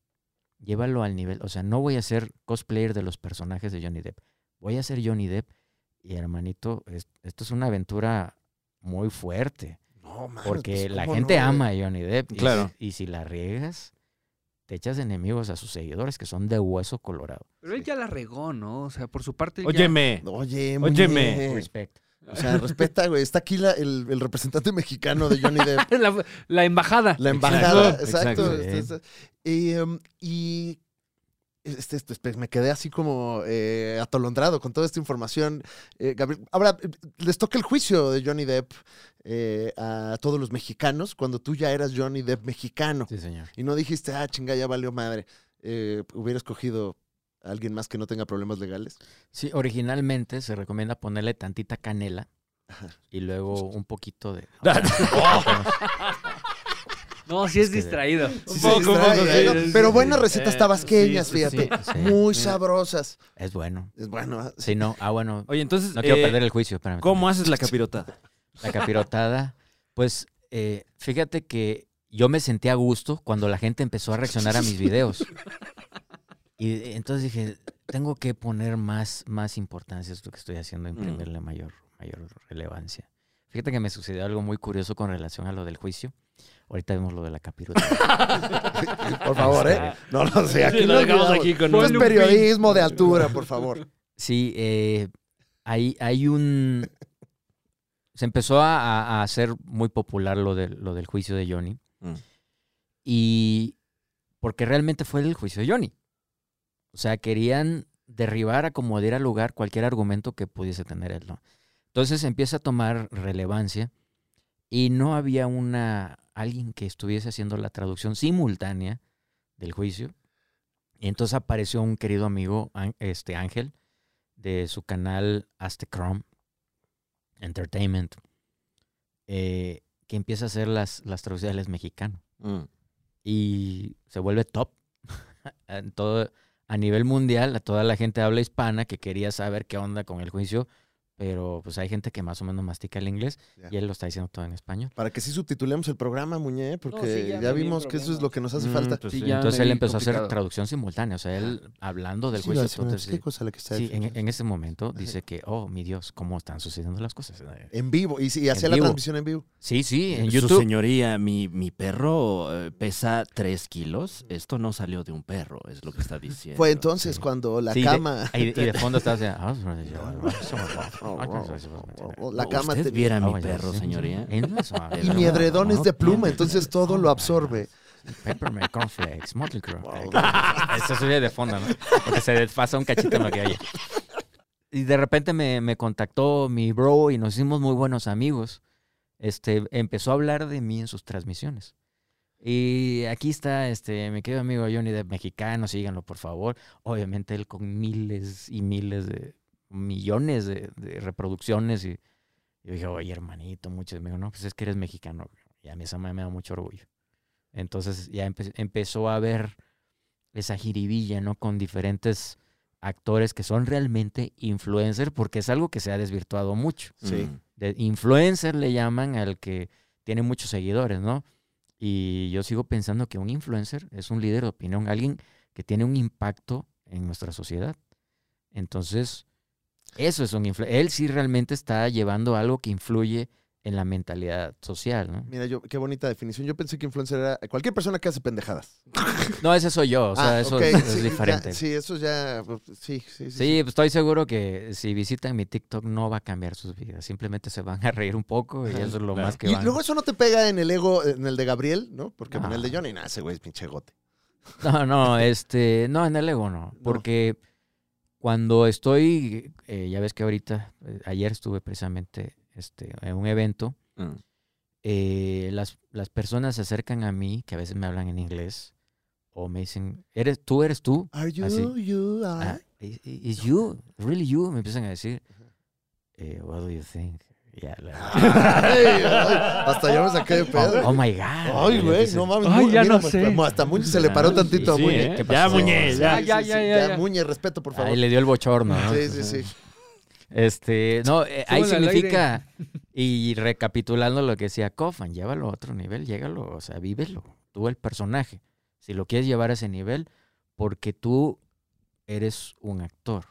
Llévalo al nivel. O sea, no voy a ser cosplayer de los personajes de Johnny Depp. Voy a ser Johnny Depp. Y hermanito, es- esto es una aventura muy fuerte.
No,
Porque
pues,
la
¿cómo
gente
no,
ama a Johnny Depp. Y,
Claro.
si- y si la riegas, te echas enemigos a sus seguidores que son de hueso colorado.
Pero él ya la regó, ¿no? O sea, por su parte. él ya-
Óyeme.
Oye,
Óyeme.
Respect.
O sea, respeta, güey. Está aquí la- el, el representante mexicano de Johnny Depp.
la, la embajada.
La embajada,
Exacto,
exacto.
exacto.
este, este, y, em, y, este, este, este, me quedé así como eh, atolondrado con toda esta información. Eh, Gabriel, ahora, les toca el juicio de Johnny Depp eh, a todos los mexicanos cuando tú ya eras Johnny Depp mexicano.
Sí, señor.
Y no dijiste, ah, chinga, ya valió madre. Eh, hubiera escogido alguien más que no tenga problemas legales.
Sí, originalmente se recomienda ponerle tantita canela
Ajá.
y luego un poquito de...
No, sí es
Es que-
distraído.
Sí,
Un poco,
Pero buenas recetas
Eh,
tabasqueñas,
sí,
fíjate.
Sí.
Muy sabrosas.
Es bueno.
Es bueno. ¿eh?
Sí, no. Ah, bueno.
Oye, entonces.
No quiero
eh,
perder el juicio, espérame.
¿Cómo haces la capirotada?
La capirotada. Pues eh, fíjate que yo me sentí a gusto cuando la gente empezó a reaccionar a mis videos. Y eh, entonces dije, tengo que poner más, más importancia a esto que estoy haciendo, imprimirle mayor, mayor relevancia. Fíjate que me sucedió algo muy curioso con relación a lo del juicio. Ahorita vemos lo de la capirotada.
Por favor,
Este,
¿eh? No, no sé. Aquí
Sí, lo
no
dejamos aquí con
No es periodismo de altura, por favor.
Sí, eh, hay, hay un... Se empezó a hacer muy popular lo, de, lo del juicio de Johnny.
Mm.
Y porque realmente fue el juicio de Johnny. O sea, querían derribar a como diera lugar cualquier argumento que pudiese tener él, ¿no? Entonces empieza a tomar relevancia y no había una alguien que estuviese haciendo la traducción simultánea del juicio. Y entonces apareció un querido amigo, este Ángel, de su canal Aztecrom Entertainment, eh, que empieza a hacer las, las traducciones al mexicano
Mm.
y se vuelve top en todo, a nivel mundial, a toda la gente habla hispana que quería saber qué onda con el juicio, pero pues hay gente que más o menos mastica el inglés
Ya.
y él lo está diciendo todo en español.
Para que sí subtitulemos el programa, Muñe, porque
No, sí, ya
ya, vimos que eso es lo que nos hace
Mm,
falta.
pues
Sí,
sí.
ya
Entonces él empezó a hacer
complicado.
traducción simultánea, o sea, él hablando del
Sí,
juicio.
señora,
entonces,
¿Qué cosa la que está
sí, en, en ese momento dice que, oh, mi Dios, ¿cómo están sucediendo las cosas?
En vivo. Y, y hacía la
vivo.
transmisión en vivo.
Sí, sí, en
Su
YouTube.
señoría, mi, mi perro eh, pesa tres kilos. Esto no salió de un perro, es lo que está diciendo.
Fue entonces
sí.
cuando la
Sí, de-
cama.
Y, y de fondo está así, "Ah,
La cama
¿Usted
te-
viera a mi perro, señoría?
Y mi edredón es de pluma, entonces todo lo absorbe.
Peppermint, cornflakes, Motley Crue. Eso se oye de fondo, ¿no? Porque se desfasa un cachito en lo que oye. Y de repente me, me contactó mi bro y nos hicimos muy buenos amigos. Este, empezó a hablar de mí en sus transmisiones. Y aquí está este, mi querido amigo Johnny de Mexicano, síganlo por favor. Obviamente él con miles y miles de millones de, de reproducciones. Y yo dije, oye hermanito, muchos. Me dijo, no, pues es que eres mexicano. Y a mí esa me da mucho orgullo. Entonces ya empe- empezó a ver esa jiribilla, ¿no? Con diferentes actores que son realmente influencers, porque es algo que se ha desvirtuado mucho.
Sí.
Mm.
De influencer le llaman al que tiene muchos seguidores, ¿no? Y yo sigo pensando que un influencer es un líder de opinión, alguien que tiene un impacto en nuestra sociedad. Entonces, eso es un influencer. Él sí realmente está llevando algo que influye en la mentalidad social, ¿no?
Mira, yo, qué bonita definición. Yo pensé que influencer era cualquier persona que hace pendejadas.
No, ese soy yo, o sea,
Ah,
eso es, es
sí, ya,
diferente.
sí, eso ya. pues, Sí, sí, sí.
Sí, pues estoy seguro que si visitan mi TikTok no va a cambiar sus vidas. Simplemente se van a reír un poco y
Ajá,
eso es lo
claro.
más que
Y
van.
luego eso no te pega en el ego, en el de Gabriel, ¿no? Porque en el de
Ah.
Johnny, nada, ese güey es pinche gote.
No, no, este, no, en el ego no. Porque cuando estoy, eh, ya ves que ahorita, eh, ayer estuve precisamente este, en un evento,
Mm.
eh, las, las personas se acercan a mí, que a veces me hablan en inglés, o me dicen, ¿eres tú, eres tú?
Are you,
Así.
you, I?
Ah, is, is you, really you? Me empiezan a decir, eh, what do you think? Yeah, like-
Ay, ay, hasta yo me saqué de pedo.
oh, oh my God.
Ay, güey, no mames.
Ay, ya
mira,
no sé.
Hasta Muñe se le paró
Ah,
tantito
sí,
a Muñe.
¿eh?
¿Qué
Ya? Muñe, ya.
sí,
Ya,
sí,
ya, ya, ya.
Muñe, respeto, por favor.
Ahí le dio el bochorno, ¿no?
Sí, sí, sí.
Este, no, eh, ahí significa, y recapitulando lo que decía Coffan, llévalo a otro nivel, llégalo, o sea, vívelo, tú el personaje. Si lo quieres llevar a ese nivel, porque tú eres un actor.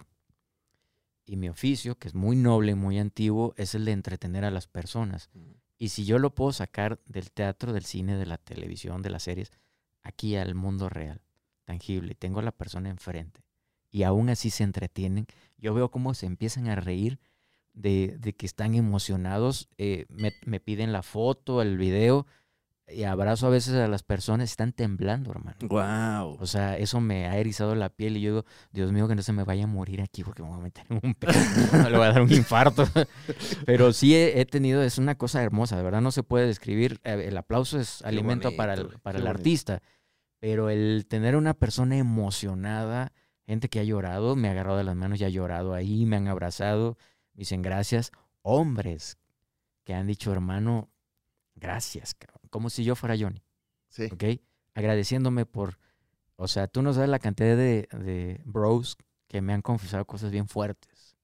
Y mi oficio, que es muy noble y muy antiguo, es el de entretener a las personas. Y si yo lo puedo sacar del teatro, del cine, de la televisión, de las series, aquí al mundo real, tangible, tengo a la persona enfrente, y aún así se entretienen, yo veo cómo se empiezan a reír de, de que están emocionados, eh, me, me piden la foto, el video, y abrazo a veces a las personas, están temblando, hermano.
Wow.
O sea, eso me ha erizado la piel y yo digo, Dios mío, que no se me vaya a morir aquí porque me voy a meter en un pedo, le voy a dar un infarto. Pero sí he, he tenido, es una cosa hermosa, de verdad no se puede describir. Eh, El aplauso es alimento para el, para el
bonito.
artista, pero el tener una persona emocionada, gente que ha llorado, me ha agarrado de las manos y ha llorado ahí, me han abrazado, me dicen gracias. Hombres que han dicho, hermano, gracias, cabrón", como si yo fuera Johnny.
Sí.
¿ok? Agradeciéndome por, o sea, tú no sabes la cantidad de, de bros que me han confesado cosas bien fuertes,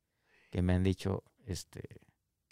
que me han dicho, este,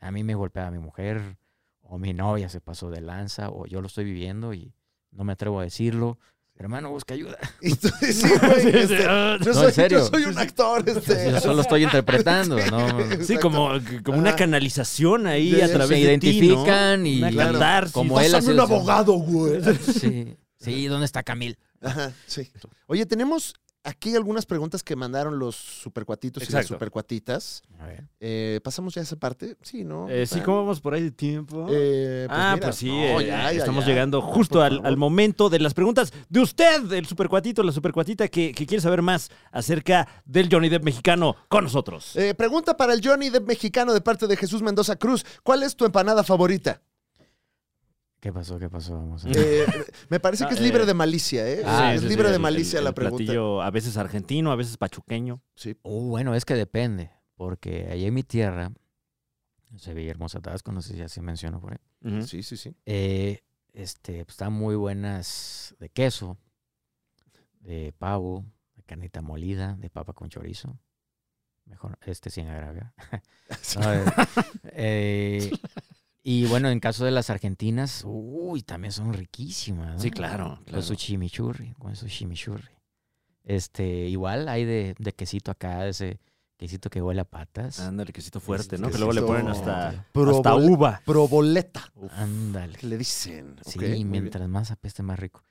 a mí me golpeaba mi mujer, o mi novia se pasó de lanza, o yo lo estoy viviendo y no me atrevo a decirlo. Hermano, busca ayuda.
Y tú- sí, güey. este, yo,
No,
soy,
en serio.
yo soy un actor. Este.
Yo solo estoy interpretando, ¿no?
Sí, como, como una canalización ahí
Sí,
a
se
través
Se
de ti, ¿no?
identifican y
Claro.
como él hace
un abogado, güey.
Sí, sí, ¿dónde está Camil?
Ajá, sí. Oye, tenemos aquí algunas preguntas que mandaron los supercuatitos y las supercuatitas.
A ver.
Eh, ¿Pasamos ya a esa parte? Sí, ¿no?
Eh, sí,
Está-
¿cómo vamos por ahí de tiempo?
Eh, pues
ah,
mira,
pues sí,
no,
eh,
ya, ya,
estamos
ya.
llegando justo al, momento de las preguntas de usted, el supercuatito, la supercuatita que, que quiere saber más acerca del Johnny Depp mexicano con nosotros.
Pregunta para el Johnny Depp mexicano de parte de Jesús Mendoza Cruz. ¿Cuál es tu empanada favorita?
¿Qué pasó? ¿Qué pasó? Vamos a ver.
Eh, me parece que es
Ah,
libre
eh,
de malicia, ¿eh?
Ah,
es libre
sí,
de malicia
el-
la pregunta.
platillo a veces argentino, a veces pachuqueño.
Sí.
Uh, bueno, es que depende, porque allá en mi tierra, Sevilla Hermosa Tabasco, no sé si así menciono por ahí.
Sí, sí, sí.
eh, este, pues, están muy buenas de queso, de pavo, de carnita molida, de papa con chorizo. Mejor, este sin agravio. No, eh, eh, y bueno, en caso de las argentinas, uy, también son riquísimas. ¿no?
Sí, claro. claro.
Con su chimichurri, con su chimichurri. Este, igual hay de, de quesito acá, ese quesito que huele a patas.
Ándale, quesito fuerte, ¿no?
Quesito-
Que luego le ponen hasta, hasta
Probole-
uva.
Proboleta.
Ándale.
¿Qué le dicen?
Sí, mientras más apeste, más rico.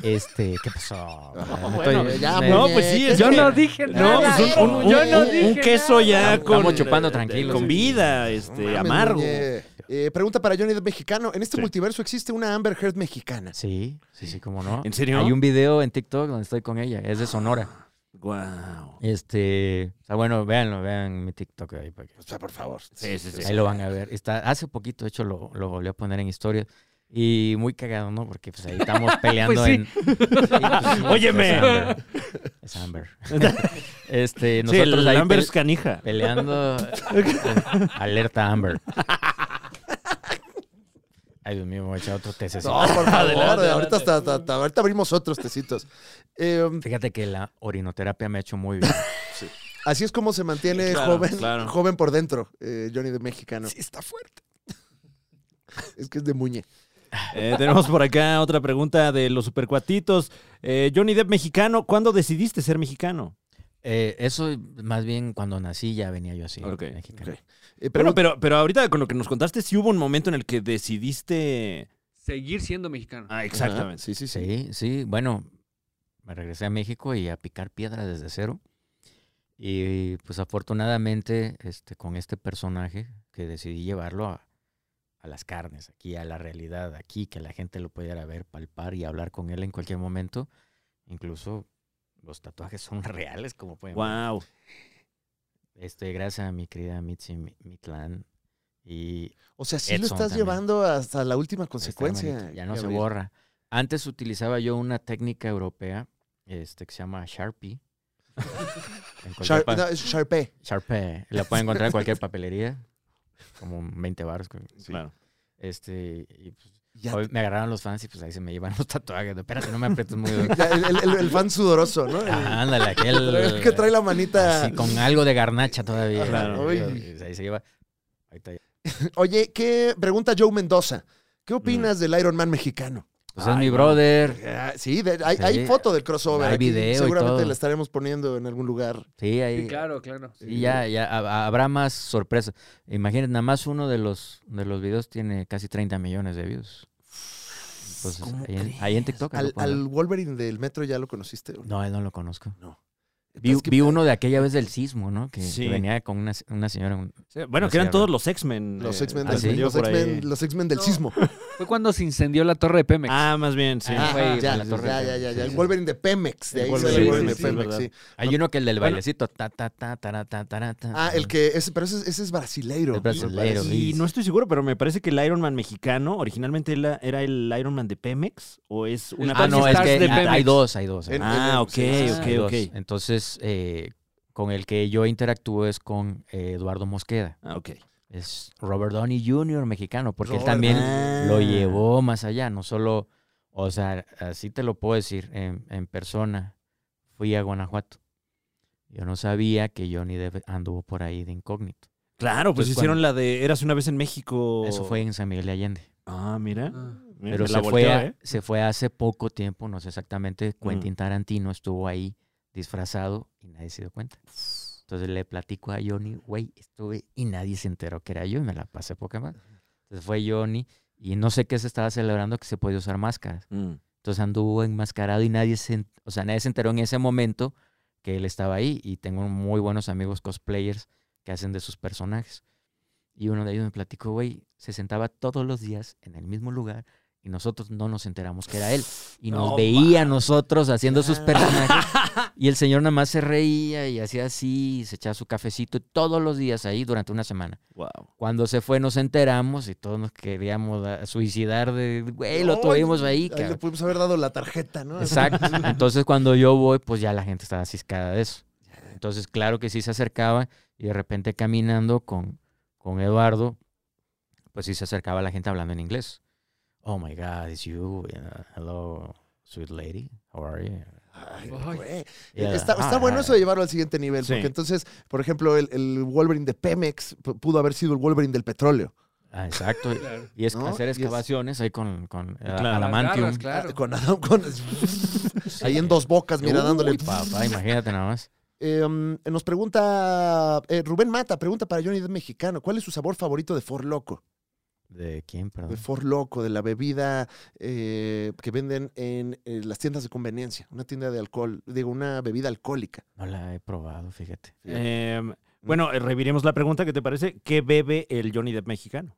Este, ¿qué pasó? Me
bueno, ya,
me-
No, pues sí, es
Yo
que-
no dije
No,
nada.
pues un, un-
yo
un-
no dije
un queso ya
Estamos
con...
chupando
eh,
tranquilos
Con vida,
No
este,
mames,
amargo.
Muñe. Eh, pregunta para Johnny Depp mexicano. En este
Sí.
multiverso existe una Amber Heard mexicana.
Sí, sí, sí, cómo no.
¿En serio?
Hay un video en TikTok donde estoy con ella, es de Sonora.
Guau.
Este, o sea, bueno, véanlo, vean mi TikTok ahí, para que-
O sea, por favor.
Sí, sí, sí.
ahí lo van a ver. Está, hace poquito, de hecho, lo, lo volví a poner en historias. Y muy cagado, ¿no? Porque pues ahí estamos peleando
Pues sí.
en. Sí, pues, sí,
Óyeme.
Es Amber. Es Amber. este,
Sí,
nosotros
el
ahí
Amber es canija.
peleando. Alerta Amber. Ay, Dios mío, me voy a echar otro tececito.
No, por favor.
Adelante,
ahorita, hasta- hasta- hasta- ahorita abrimos otros tecitos. Eh,
Fíjate que la orinoterapia me ha hecho muy bien.
así es como se mantiene
Claro,
joven,
claro.
joven por dentro, eh, Johnny Depp mexicano.
está fuerte.
Es que es de Muñe.
Eh, tenemos por acá otra pregunta de los supercuatitos. Eh, Johnny Depp mexicano, ¿cuándo decidiste ser mexicano?
Eh, eso más bien cuando nací ya venía yo así. Mexicano.
Eh,
Bueno,
pero,
pero, pero ahorita con lo que nos contaste, sí hubo un momento en el que decidiste.
Seguir siendo mexicano.
Ah, exactamente.
Sí, sí, sí.
Sí, sí. Bueno, me regresé a México y a picar piedra desde cero. Y pues afortunadamente este, con este personaje que decidí llevarlo a, a las carnes, aquí a la realidad, aquí que la gente lo pudiera ver, palpar y hablar con él en cualquier momento. Incluso los tatuajes son reales, como pueden ver.
Wow.
Este, gracias a mi querida Mitzi Mi- Mitlan. Y
O sea, sí lo estás
también.
llevando hasta la última consecuencia.
Ya no se borra. Antes utilizaba yo una técnica europea este, que se llama Sharpie.
Shar- no, es Sharpie.
Sharpie. La pueden encontrar en cualquier papelería. Como 20 baros.
Claro.
Este, y pues,
Ya,
hoy me agarraron los fans y pues ahí se me llevan los tatuajes. Espérate, no me aprietes muy duro.
ya, el, el- el fan sudoroso, ¿no?
Ah, ándale, aquel.
el que trae la manita.
así, con algo de garnacha todavía.
Claro.
Y Ahí se lleva. Ahorita ya.
Oye, ¿qué pregunta Joe Mendoza? ¿Qué opinas del Iron Man mexicano?
Pues es
Ay,
mi
wow.
brother.
Ah, sí, de- hay,
Sí.
hay foto del crossover.
Hay
aquí.
video y
Seguramente
todo.
la estaremos poniendo en algún lugar.
Sí, ahí.
Sí, claro, claro.
Y ya, ya ha- habrá más sorpresas. Imagínate, nada más uno de los, de los videos tiene casi 30 millones de views. Entonces,
¿Cómo
ahí, ahí en TikTok.
¿Al, al
ver.
Wolverine del metro ya lo conociste?
No, él no lo conozco.
No.
Vi,
Es que-
vi uno de aquella vez del sismo, ¿no? Que, venía con una, una señora. un-
Sí, Bueno,
No
que eran todos los X-Men.
Los
eh,
X-Men
Ah,
del,
sí.
los los X-Men del
No.
sismo.
Fue cuando se incendió la torre de Pemex.
Ah, más bien, sí.
Ah,
Ah,
fue
ya,
la torre
ya, ya, ya, El. Wolverine de Pemex. De
El
ahí el Wolverine de Pemex, sí.
Hay uno que el del bailecito. Ta, ta, ta, tara, ta, tara, ta.
Ah, el que. Ese, pero ese, ese es brasileiro.
Es
me
brasileiro.
Y
sí.
no estoy seguro, pero me parece que el Iron Man mexicano originalmente era era el Iron Man de Pemex o es una
Ah, no, es que hay dos, hay dos.
Ah, ok, ok, ok.
Entonces, eh, con el que yo interactúo es con eh, Eduardo Mosqueda.
Ah, ok.
Es Robert Downey Jr. mexicano, porque él también
Ah.
lo llevó más allá, no solo, o sea, así te lo puedo decir, en, en persona, fui a Guanajuato. Yo no sabía que Johnny Depp anduvo por ahí de incógnito.
Claro, pues
Entonces,
hicieron
cuando-
la de Eras una vez en México.
Eso fue en San Miguel de Allende.
Ah, mira.
Ah.
Mira,
Pero se
la
fue, a-
¿eh?
se fue hace poco tiempo, no sé exactamente, Quentin Tarantino estuvo ahí disfrazado y nadie se dio cuenta. Entonces le platico a Johnny, güey, estuve y nadie se enteró que era yo y me la pasé más. Entonces fue Johnny y no sé qué se estaba celebrando que se podía usar máscaras.
Mm.
Entonces anduvo enmascarado y nadie se, o sea, nadie se enteró en ese momento que él estaba ahí y tengo muy buenos amigos cosplayers que hacen de sus personajes. Y uno de ellos me platicó, güey, se sentaba todos los días en el mismo lugar y nosotros no nos enteramos que era él. Y nos
No
veía a nosotros haciendo sus
Ah.
personajes. Y el señor nada más se reía y hacía así, y se echaba su cafecito todos los días ahí durante una semana.
Wow.
Cuando se fue nos enteramos y todos nos queríamos ah, suicidar de, güey, lo tuvimos ahí.
Ahí le
cabrón".
pudimos haber dado la tarjeta, ¿no?
Exacto. Entonces cuando yo voy, pues ya la gente estaba ciscada de eso. Entonces, claro que sí se acercaba y de repente caminando con, con Eduardo, pues sí se acercaba la gente hablando en inglés. Oh my God, it's you. Yeah, hello, sweet lady. How are you?
Ay,
Ay.
güey.
Yeah,
Está, bueno eso de llevarlo al siguiente nivel,
Sí.
porque entonces, por ejemplo, el, el Wolverine de Pemex pudo haber sido el Wolverine del petróleo.
Ah, exacto.
Claro.
Y es
¿No?
hacer
es-
excavaciones ahí con, con eh,
Claro.
Las garras, claro.
Ah, Con, Adam- con- ahí en dos bocas, mira,
Uy,
dándole.
papá, imagínate nada más.
Eh, um, nos pregunta eh, Rubén Mata, pregunta para Johnny Depp mexicano, ¿cuál es su sabor favorito de For Loco?
¿De quién,
De
perdón?
For Loco, de la bebida eh, que venden en eh, las tiendas de conveniencia, una tienda de alcohol, digo, una bebida alcohólica.
No la he probado, fíjate.
Em, bueno, eh, reviremos la pregunta. ¿Qué te parece? ¿Qué bebe el Johnny Depp mexicano?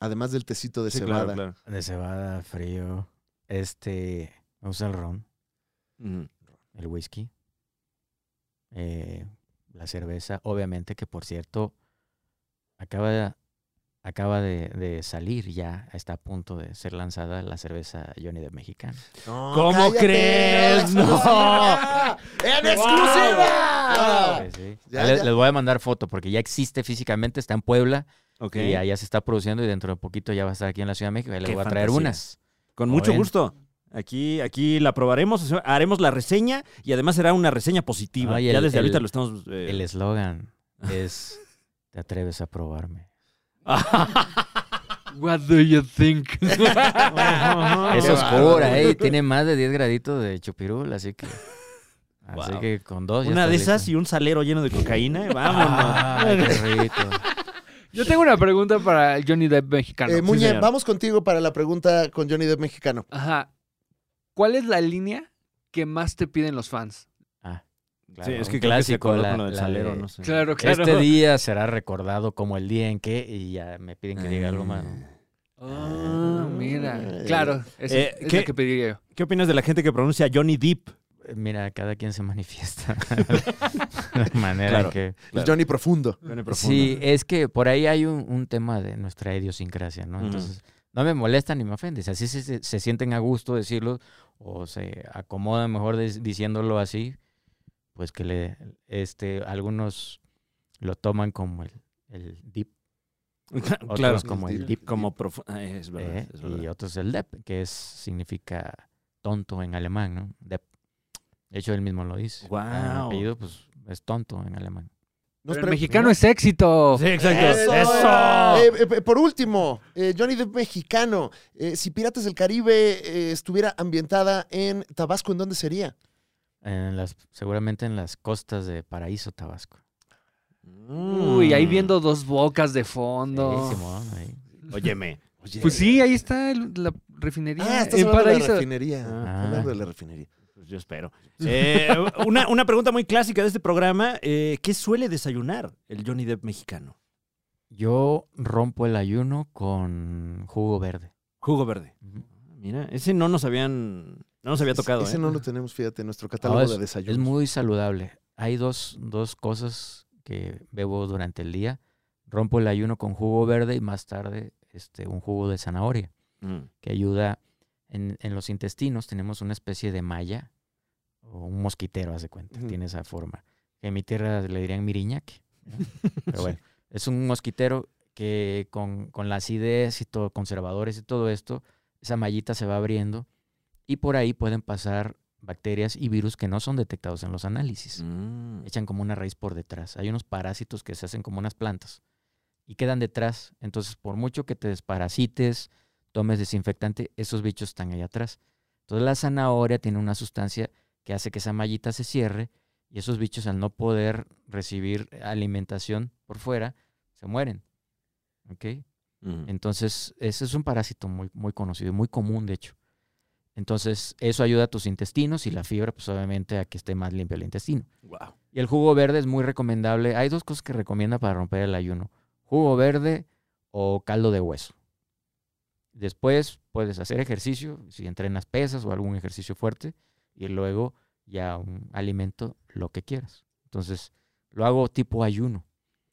Además del tecito de
Sí,
cebada.
claro, claro.
De cebada, frío. Este, me gusta el ron.
Mm.
el whisky, eh, la cerveza, obviamente que por cierto acaba de, acaba de, de salir ya, está a punto de ser lanzada la cerveza Johnny de Mexicano.
No,
¿Cómo
cállate,
crees?
¡En
No.
exclusiva! ¡En exclusiva!
Sí, sí.
Ya,
Ahí les,
ya.
les voy a mandar foto porque ya existe físicamente, está en Puebla
Ok.
y allá se está produciendo y dentro de poquito ya va a estar aquí en la Ciudad de México y les
Qué
voy a traer
fantasía.
unas.
Con
¿Cómo
mucho
ven?
gusto. Aquí, aquí la probaremos, haremos la reseña y además será una reseña positiva. Ya
el-
desde ahorita lo estamos. eh,
El eslogan es, ¿te atreves a probarme?
What do you think?
Es oscura, eh, tiene más de 10 graditos de chupirul, así que... Así
Wow.
que con dos. ya
Una de esas
listo.
y un salero lleno de cocaína. Vámonos.
Ay, qué rico.
Yo tengo una pregunta para el Johnny Depp mexicano.
Eh, Muñe, vamos contigo para la pregunta con Johnny Depp mexicano.
Ajá. ¿Cuál es la línea que más te piden los fans?
Claro,
Sí, es que
un
creo que se
clásico.
acordó
la-
con lo del
la
salero,
de,
no sé.
Claro, claro.
Este día será recordado como el día en que, y ya me piden que diga algo más.
Ah, mira. Claro, esa
Eh,
es
¿qué?
la que pediría yo.
¿Qué opinas de la gente que pronuncia Johnny Depp?
Eh, Mira, cada quien se manifiesta de la manera
Claro.
que...
Claro.
Johnny profundo.
Johnny Profundo.
Sí, es que por ahí hay un, un tema de nuestra idiosincrasia, ¿no? Entonces, no me molesta ni me ofende. Si así se, se- se sienten a gusto decirlo o se acomodan mejor des- diciéndolo así, pues que le, este, algunos lo toman como el, el dip, otros
claro.
como el
Dip.
dip,
Como ah, es verdad,
eh,
es verdad.
y otros el dep, que es, significa tonto en alemán, ¿no? Dep. De hecho, él mismo lo dice.
Guau.
El apellido, pues, es tonto en alemán.
Nos
Pero el mexicano es éxito.
Sí, exacto.
¡Eso!
¡Eso!
Eh, eh, por último, eh, Johnny Depp mexicano. Eh, si Piratas del Caribe eh, estuviera ambientada en Tabasco, ¿en dónde sería?
En las, seguramente en las costas de Paraíso, Tabasco.
Uy, ahí
Mm.
viendo dos bocas de fondo.
Sí, Simón, ahí.
Óyeme.
Oye,
Pues sí, ahí está el- la refinería.
Ah, estás
en
hablando de la
Paraíso.
refinería.
Ah.
Hablando de la refinería.
Pues yo espero. Eh, una, una pregunta muy clásica de este programa. eh, ¿Qué suele desayunar el Johnny Depp mexicano?
Yo rompo el ayuno con jugo verde.
Jugo verde.
Ujú.
Mira, ese no nos habían... No nos había tocado,
Ese
¿eh?
no lo tenemos, fíjate, en nuestro catálogo
No, es,
de desayunos.
es muy saludable. Hay dos, dos cosas que bebo durante el día. Rompo el ayuno con jugo verde y más tarde este, un jugo de zanahoria,
Mm.
que ayuda en, en los intestinos. Tenemos una especie de malla o un mosquitero, haz de cuenta. Tiene esa forma. Que en mi tierra le dirían miriñaque. ¿no? Pero bueno, es un mosquitero que con, con la acidez y todo, conservadores y todo esto, esa mallita se va abriendo y por ahí pueden pasar bacterias y virus que no son detectados en los análisis.
Mm.
Echan como una raíz por detrás. Hay unos parásitos que se hacen como unas plantas y quedan detrás. Entonces, por mucho que te desparasites, tomes desinfectante, esos bichos están ahí atrás. Entonces, la zanahoria tiene una sustancia que hace que esa mallita se cierre y esos bichos al no poder recibir alimentación por fuera, se mueren. ¿Ok?
Mm.
Entonces, ese es un parásito muy, muy conocido, y muy común, de hecho. Entonces, eso ayuda a tus intestinos y la fibra, pues obviamente a que esté más limpio el intestino.
Guau.
Y el jugo verde es muy recomendable. Hay dos cosas que recomienda para romper el ayuno. Jugo verde o caldo de hueso. Después puedes hacer ejercicio, si entrenas pesas o algún ejercicio fuerte, y luego ya un alimento, lo que quieras. Entonces, lo hago tipo ayuno.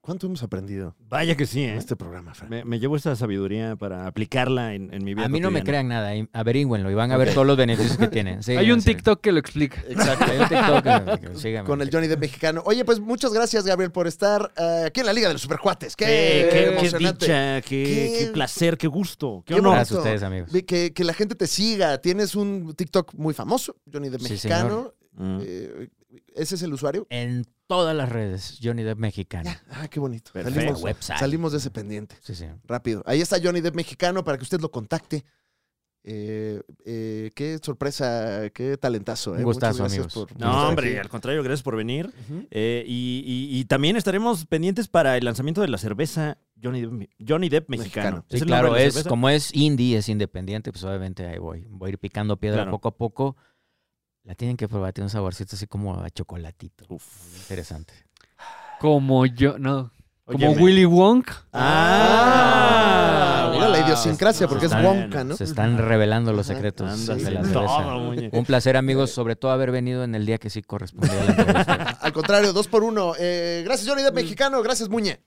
¿Cuánto hemos aprendido
Vaya que sí,
en
¿eh?
este programa, Fran?
Me, me llevo esa sabiduría para aplicarla en, en mi vida
A mí no me crean nada, averígüenlo y van a ver todos los beneficios que tienen. Sí,
Hay un
en.
TikTok que lo explica.
Exacto.
Hay un TikTok, que- síganme.
Con el Johnny Depp mexicano. Oye, pues muchas gracias, Gabriel, por estar eh, aquí en la Liga de los Supercuates. ¡Qué,
qué, qué
emocionante!
dicha, qué,
Qué-
qué placer, qué gusto, qué
qué
honor.
Gracias a ustedes, amigos.
Que, que la gente te siga. Tienes un TikTok muy famoso, Johnny
Sí,
mexicano.
Mm.
Eh, ¿Ese es el usuario?
En todas las redes, Johnny Depp Mexicano.
Ah, qué bonito.
Perfecto.
Salimos,
Website.
salimos de ese pendiente.
Sí, sí.
Rápido. Ahí está Johnny Depp mexicano para que usted lo contacte. Eh, eh, qué sorpresa, qué talentazo. ¿eh?
Un gustazo,
Muchas gracias
amigos.
por-
No, hombre,
aquí.
al contrario, gracias por venir. Eh, y, y- y también estaremos pendientes para el lanzamiento de la cerveza Johnny Depp, Johnny Depp mexicano.
Mexicano.
Sí,
¿Es el nombre
claro, es
cerveza?
como es indie, es independiente, pues obviamente ahí voy. Voy a ir picando piedra
Claro.
poco a poco. La tienen que probar, tiene un saborcito así como a chocolatito.
Uf.
Interesante.
Como yo, no. Como
Óyeme.
Willy Wonka.
Ah,
Mira la
wow.
idiosincrasia, porque es Wonka, ¿no?
Se están revelando los
Ajá.
secretos
Andas
de la cerveza.
todo, muñe.
Un placer, amigos, sobre todo haber venido en el día que sí correspondía a la entrevista.
Al contrario, dos por uno. Eh, gracias, Johnny Depp mexicano. Gracias, Muñe.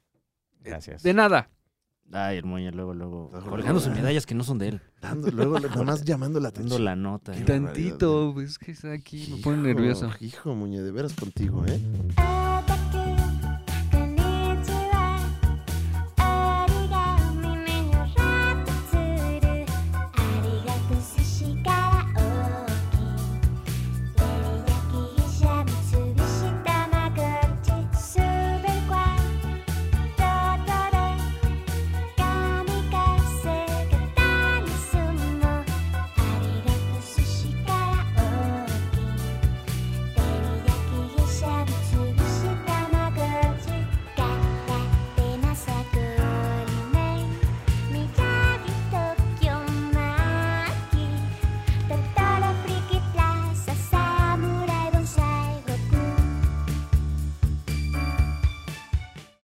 Gracias.
De nada.
Ay, el muñe luego, luego,
Luego,
colgando sus medallas que no son de él.
Dando, luego, nada más llamando la
Dando
atención.
la nota.
Tantito, pues que está aquí, me pone nervioso.
Hijo, Muñe, de veras contigo, ¿eh?